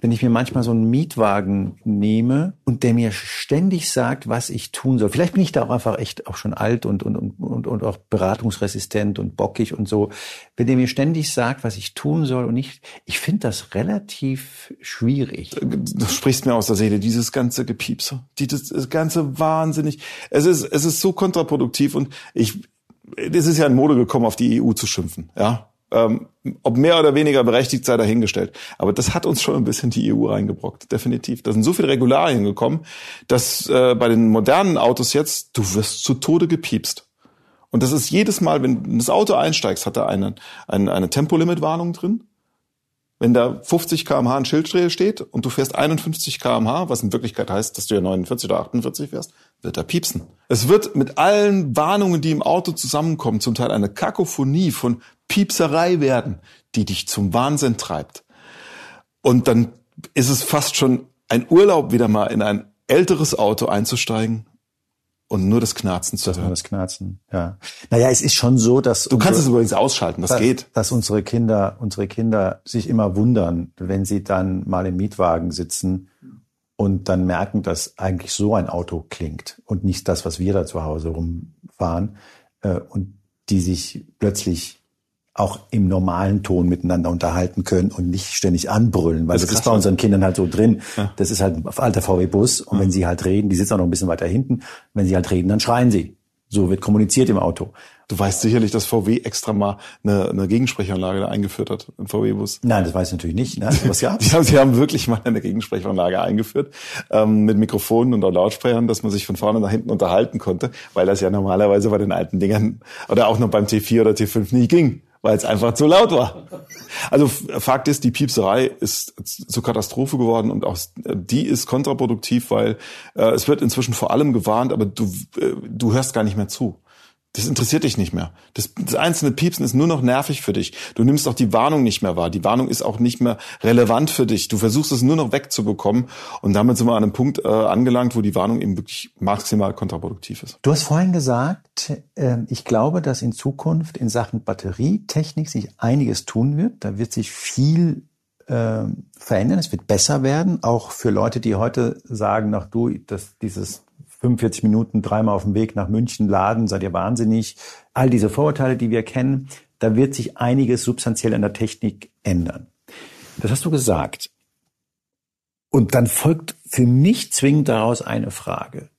wenn ich mir manchmal so einen Mietwagen nehme und der mir ständig sagt, was ich tun soll. Vielleicht bin ich da auch einfach echt auch schon alt und, und, und, und auch beratungsresistent und bockig und so. Wenn der mir ständig sagt, was ich tun soll und nicht, ich finde das relativ schwierig. Du sprichst mir aus der Seele, dieses ganze Gepiepse, dieses ganze wahnsinnig. Es ist, es ist so kontraproduktiv und ich, es ist ja in Mode gekommen, auf die EU zu schimpfen, ja. Ähm, ob mehr oder weniger berechtigt sei dahingestellt. Aber das hat uns schon ein bisschen die EU reingebrockt, definitiv. Da sind so viele Regularien gekommen, dass äh, bei den modernen Autos jetzt, du wirst zu Tode gepiepst. Und das ist jedes Mal, wenn du das Auto einsteigst, hat er eine, eine, eine Tempolimit-Warnung drin. Wenn da 50 kmh ein Schild steht und du fährst 51 kmh, was in Wirklichkeit heißt, dass du ja 49 oder 48 fährst, wird er piepsen. Es wird mit allen Warnungen, die im Auto zusammenkommen, zum Teil eine Kakophonie von Piepserei werden, die dich zum Wahnsinn treibt. Und dann ist es fast schon ein Urlaub, wieder mal in ein älteres Auto einzusteigen und nur das Knarzen zu das hören. Nur das Knarzen, ja. Naja, es ist schon so, dass du unsere, kannst es übrigens ausschalten, das dass, geht. Dass unsere Kinder, unsere Kinder sich immer wundern, wenn sie dann mal im Mietwagen sitzen und dann merken, dass eigentlich so ein Auto klingt und nicht das, was wir da zu Hause rumfahren äh, und die sich plötzlich auch im normalen Ton miteinander unterhalten können und nicht ständig anbrüllen, weil das, das ist bei unseren Kindern halt so drin. Ja. Das ist halt ein alter VW-Bus und ja. wenn sie halt reden, die sitzen auch noch ein bisschen weiter hinten, wenn sie halt reden, dann schreien sie. So wird kommuniziert im Auto. Du weißt sicherlich, dass VW extra mal eine, eine Gegensprechanlage da eingeführt hat, im VW-Bus. Nein, das weiß ich natürlich nicht. Ne? Was ja? die, haben, sie haben wirklich mal eine Gegensprechanlage eingeführt, ähm, mit Mikrofonen und auch Lautsprechern, dass man sich von vorne nach hinten unterhalten konnte, weil das ja normalerweise bei den alten Dingern oder auch noch beim T4 oder T5 nie ging weil es einfach zu laut war. Also Fakt ist, die Piepserei ist zur Katastrophe geworden und auch die ist kontraproduktiv, weil äh, es wird inzwischen vor allem gewarnt, aber du, äh, du hörst gar nicht mehr zu. Das interessiert dich nicht mehr. Das, das einzelne Piepsen ist nur noch nervig für dich. Du nimmst auch die Warnung nicht mehr wahr. Die Warnung ist auch nicht mehr relevant für dich. Du versuchst es nur noch wegzubekommen. Und damit sind wir an einem Punkt äh, angelangt, wo die Warnung eben wirklich maximal kontraproduktiv ist. Du hast vorhin gesagt, äh, ich glaube, dass in Zukunft in Sachen Batterietechnik sich einiges tun wird. Da wird sich viel äh, verändern. Es wird besser werden, auch für Leute, die heute sagen, nach du, dass dieses 45 Minuten dreimal auf dem Weg nach München laden, seid ihr wahnsinnig. All diese Vorurteile, die wir kennen, da wird sich einiges substanziell an der Technik ändern. Das hast du gesagt. Und dann folgt für mich zwingend daraus eine Frage.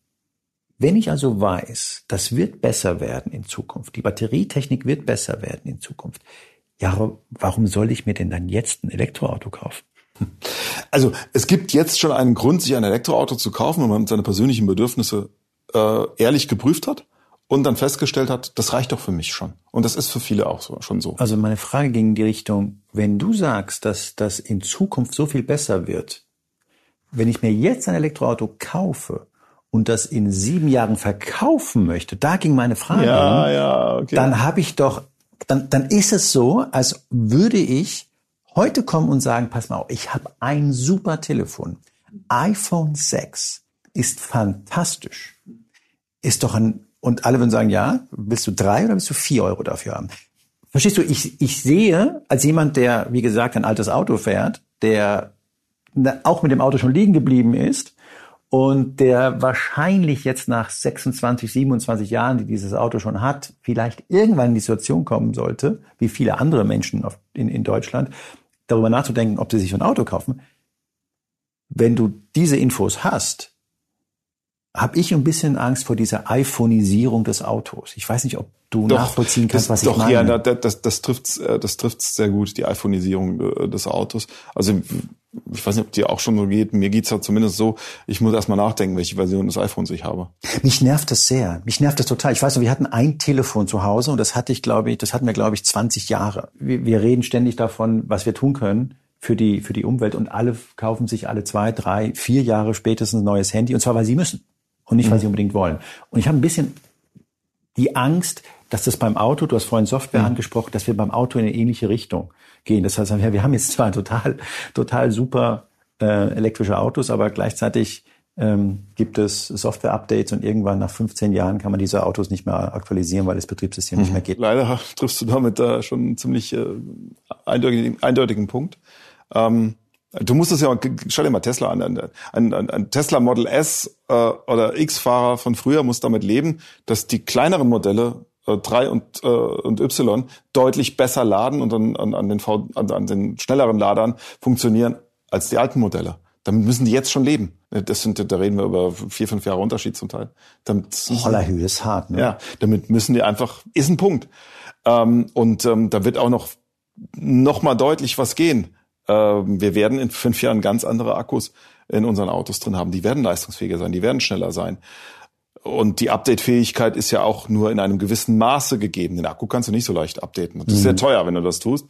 Wenn ich also weiß, das wird besser werden in Zukunft, die Batterietechnik wird besser werden in Zukunft, ja, warum soll ich mir denn dann jetzt ein Elektroauto kaufen? Also es gibt jetzt schon einen Grund, sich ein Elektroauto zu kaufen, wenn man seine persönlichen Bedürfnisse äh, ehrlich geprüft hat und dann festgestellt hat, das reicht doch für mich schon. Und das ist für viele auch so, schon so. Also meine Frage ging in die Richtung, wenn du sagst, dass das in Zukunft so viel besser wird, wenn ich mir jetzt ein Elektroauto kaufe und das in sieben Jahren verkaufen möchte, da ging meine Frage ja, hin, ja, okay. dann habe ich doch, dann, dann ist es so, als würde ich heute kommen und sagen, pass mal auf, ich habe ein super Telefon. iPhone 6 ist fantastisch. Ist doch ein, und alle würden sagen, ja, willst du drei oder willst du vier Euro dafür haben? Verstehst du, ich, ich sehe als jemand, der, wie gesagt, ein altes Auto fährt, der auch mit dem Auto schon liegen geblieben ist und der wahrscheinlich jetzt nach 26, 27 Jahren, die dieses Auto schon hat, vielleicht irgendwann in die Situation kommen sollte, wie viele andere Menschen in, in Deutschland, darüber nachzudenken, ob sie sich ein Auto kaufen. Wenn du diese Infos hast, habe ich ein bisschen Angst vor dieser iPhoneisierung des Autos. Ich weiß nicht, ob du doch, nachvollziehen kannst, das, was doch, ich meine. Ja, das, das, das trifft äh, das trifft's sehr gut, die iPhoneisierung äh, des Autos. Also ich weiß nicht, ob dir auch schon so geht. Mir geht's ja zumindest so, ich muss erstmal nachdenken, welche Version des iPhones ich habe. Mich nervt das sehr. Mich nervt das total. Ich weiß noch, wir hatten ein Telefon zu Hause und das hatte ich, glaube ich, das hatten wir, glaube ich, 20 Jahre. Wir, wir reden ständig davon, was wir tun können für die, für die Umwelt und alle kaufen sich alle zwei, drei, vier Jahre spätestens ein neues Handy und zwar, weil sie müssen und nicht, weil mhm. sie unbedingt wollen. Und ich habe ein bisschen die Angst, dass das beim Auto, du hast vorhin Software mhm. angesprochen, dass wir beim Auto in eine ähnliche Richtung gehen. Das heißt, wir haben jetzt zwar total, total super äh, elektrische Autos, aber gleichzeitig ähm, gibt es Software-Updates und irgendwann nach 15 Jahren kann man diese Autos nicht mehr aktualisieren, weil das Betriebssystem mhm. nicht mehr geht. Leider triffst du damit da schon einen ziemlich äh, eindeutigen, eindeutigen Punkt. Ähm, du musst es ja, schau dir mal Tesla an, ein, ein, ein Tesla Model S äh, oder X-Fahrer von früher muss damit leben, dass die kleineren Modelle 3 äh, und, äh, und Y deutlich besser laden und an, an, an, den v, an, an den schnelleren Ladern funktionieren als die alten Modelle. Damit müssen die jetzt schon leben. Das sind, da reden wir über vier, fünf Jahre Unterschied zum Teil. Damit, Hollerhöhe ist hart, ne? Ja, damit müssen die einfach, ist ein Punkt. Ähm, und ähm, da wird auch noch, noch mal deutlich was gehen. Ähm, wir werden in fünf Jahren ganz andere Akkus in unseren Autos drin haben. Die werden leistungsfähiger sein, die werden schneller sein. Und die Update-Fähigkeit ist ja auch nur in einem gewissen Maße gegeben. Den Akku kannst du nicht so leicht updaten. Das ist sehr mhm. teuer, wenn du das tust.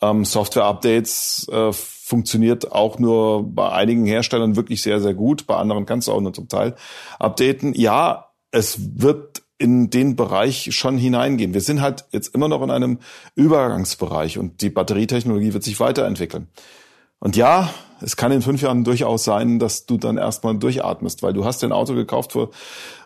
Ähm, Software-Updates äh, funktioniert auch nur bei einigen Herstellern wirklich sehr, sehr gut. Bei anderen kannst du auch nur zum Teil updaten. Ja, es wird in den Bereich schon hineingehen. Wir sind halt jetzt immer noch in einem Übergangsbereich und die Batterietechnologie wird sich weiterentwickeln. Und ja, es kann in fünf Jahren durchaus sein, dass du dann erstmal durchatmest, weil du hast dein Auto gekauft vor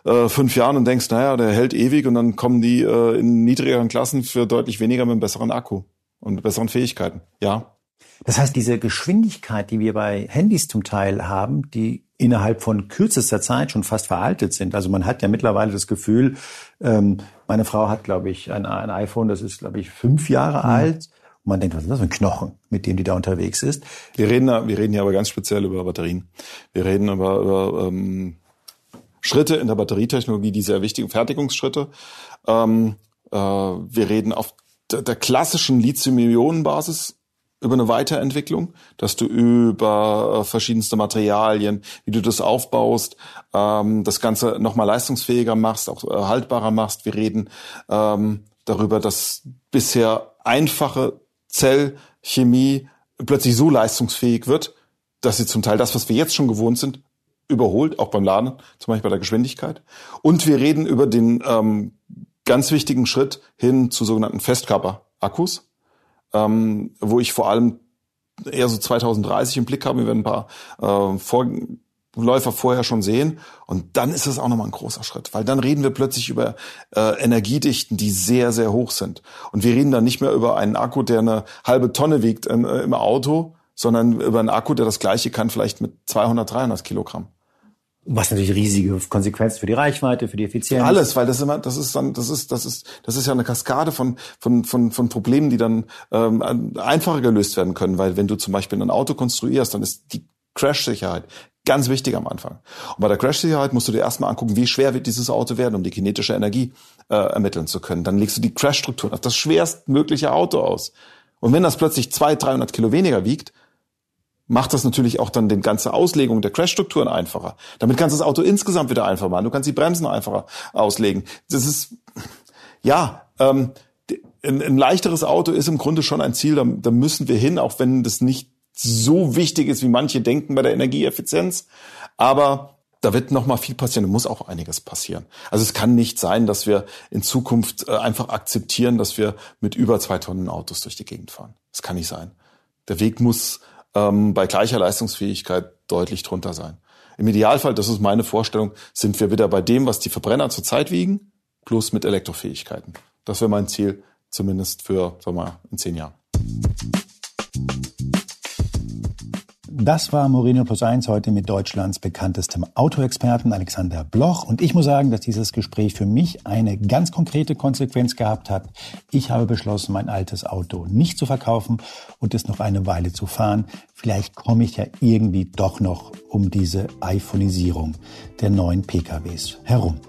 äh, fünf Jahren und denkst, naja, der hält ewig und dann kommen die äh, in niedrigeren Klassen für deutlich weniger mit einem besseren Akku und besseren Fähigkeiten. Ja. Das heißt, diese Geschwindigkeit, die wir bei Handys zum Teil haben, die innerhalb von kürzester Zeit schon fast veraltet sind. Also man hat ja mittlerweile das Gefühl, ähm, meine Frau hat, glaube ich, ein, ein iPhone, das ist, glaube ich, fünf Jahre mhm. alt und man denkt, was ist das für ein Knochen, mit dem die da unterwegs ist? Wir reden, wir reden hier aber ganz speziell über Batterien. Wir reden über, über ähm, Schritte in der Batterietechnologie, die sehr wichtigen Fertigungsschritte. Ähm, äh, wir reden auf der, der klassischen Lithium-Ionen-Basis über eine Weiterentwicklung, dass du über äh, verschiedenste Materialien, wie du das aufbaust, ähm, das Ganze nochmal leistungsfähiger machst, auch äh, haltbarer machst. Wir reden ähm, darüber, dass bisher einfache Zellchemie plötzlich so leistungsfähig wird, dass sie zum Teil das, was wir jetzt schon gewohnt sind, überholt, auch beim Laden, zum Beispiel bei der Geschwindigkeit. Und wir reden über den ähm, ganz wichtigen Schritt hin zu sogenannten Festkörper-Akkus, ähm, wo ich vor allem eher so 2030 im Blick habe. Wir werden ein paar äh, Vorläufer vorher schon sehen. Und dann ist es auch nochmal ein großer Schritt, weil dann reden wir plötzlich über äh, Energiedichten, die sehr, sehr hoch sind. Und wir reden dann nicht mehr über einen Akku, der eine halbe Tonne wiegt im, äh, im Auto, sondern über einen Akku, der das gleiche kann, vielleicht mit 200, 300 Kilogramm. Was natürlich riesige Konsequenzen für die Reichweite, für die Effizienz. Alles, weil das immer, das ist dann, das ist, das ist, das ist ja eine Kaskade von von von von Problemen, die dann ähm, einfacher gelöst werden können, weil wenn du zum Beispiel ein Auto konstruierst, dann ist die Crash-Sicherheit ganz wichtig am Anfang. Und bei der Crash-Sicherheit musst du dir erstmal angucken, wie schwer wird dieses Auto werden, um die kinetische Energie äh, ermitteln zu können. Dann legst du die Crash-Strukturen auf das schwerstmögliche Auto aus. Und wenn das plötzlich 200, 300 Kilo weniger wiegt, macht das natürlich auch dann die ganze Auslegung der Crashstrukturen einfacher. Damit kannst du das Auto insgesamt wieder einfacher machen. Du kannst die Bremsen einfacher auslegen. Das ist, ja, ähm, ein, ein leichteres Auto ist im Grunde schon ein Ziel, da, da müssen wir hin, auch wenn das nicht so wichtig ist, wie manche denken bei der Energieeffizienz. Aber da wird noch mal viel passieren. Da muss auch einiges passieren. Also es kann nicht sein, dass wir in Zukunft äh, einfach akzeptieren, dass wir mit über zwei Tonnen Autos durch die Gegend fahren. Das kann nicht sein. Der Weg muss ähm, bei gleicher Leistungsfähigkeit deutlich drunter sein. Im Idealfall, das ist meine Vorstellung, sind wir wieder bei dem, was die Verbrenner zurzeit wiegen, plus mit Elektrofähigkeiten. Das wäre mein Ziel, zumindest für, sagen wir mal, in zehn Jahren. Das war Moreno Plus 1 heute mit Deutschlands bekanntestem Autoexperten Alexander Bloch. Und ich muss sagen, dass dieses Gespräch für mich eine ganz konkrete Konsequenz gehabt hat. Ich habe beschlossen, mein altes Auto nicht zu verkaufen und es noch eine Weile zu fahren. Vielleicht komme ich ja irgendwie doch noch um diese iPhoneisierung der neuen PKWs herum.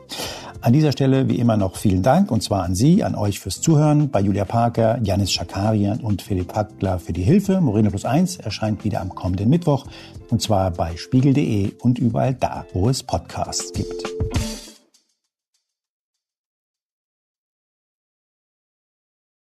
An dieser Stelle wie immer noch vielen Dank und zwar an Sie, an euch fürs Zuhören, bei Julia Parker, Janis Schakarian und Philipp Hackler für die Hilfe. Moreno Plus 1 erscheint wieder am kommenden Mittwoch und zwar bei spiegel.de und überall da, wo es Podcasts gibt.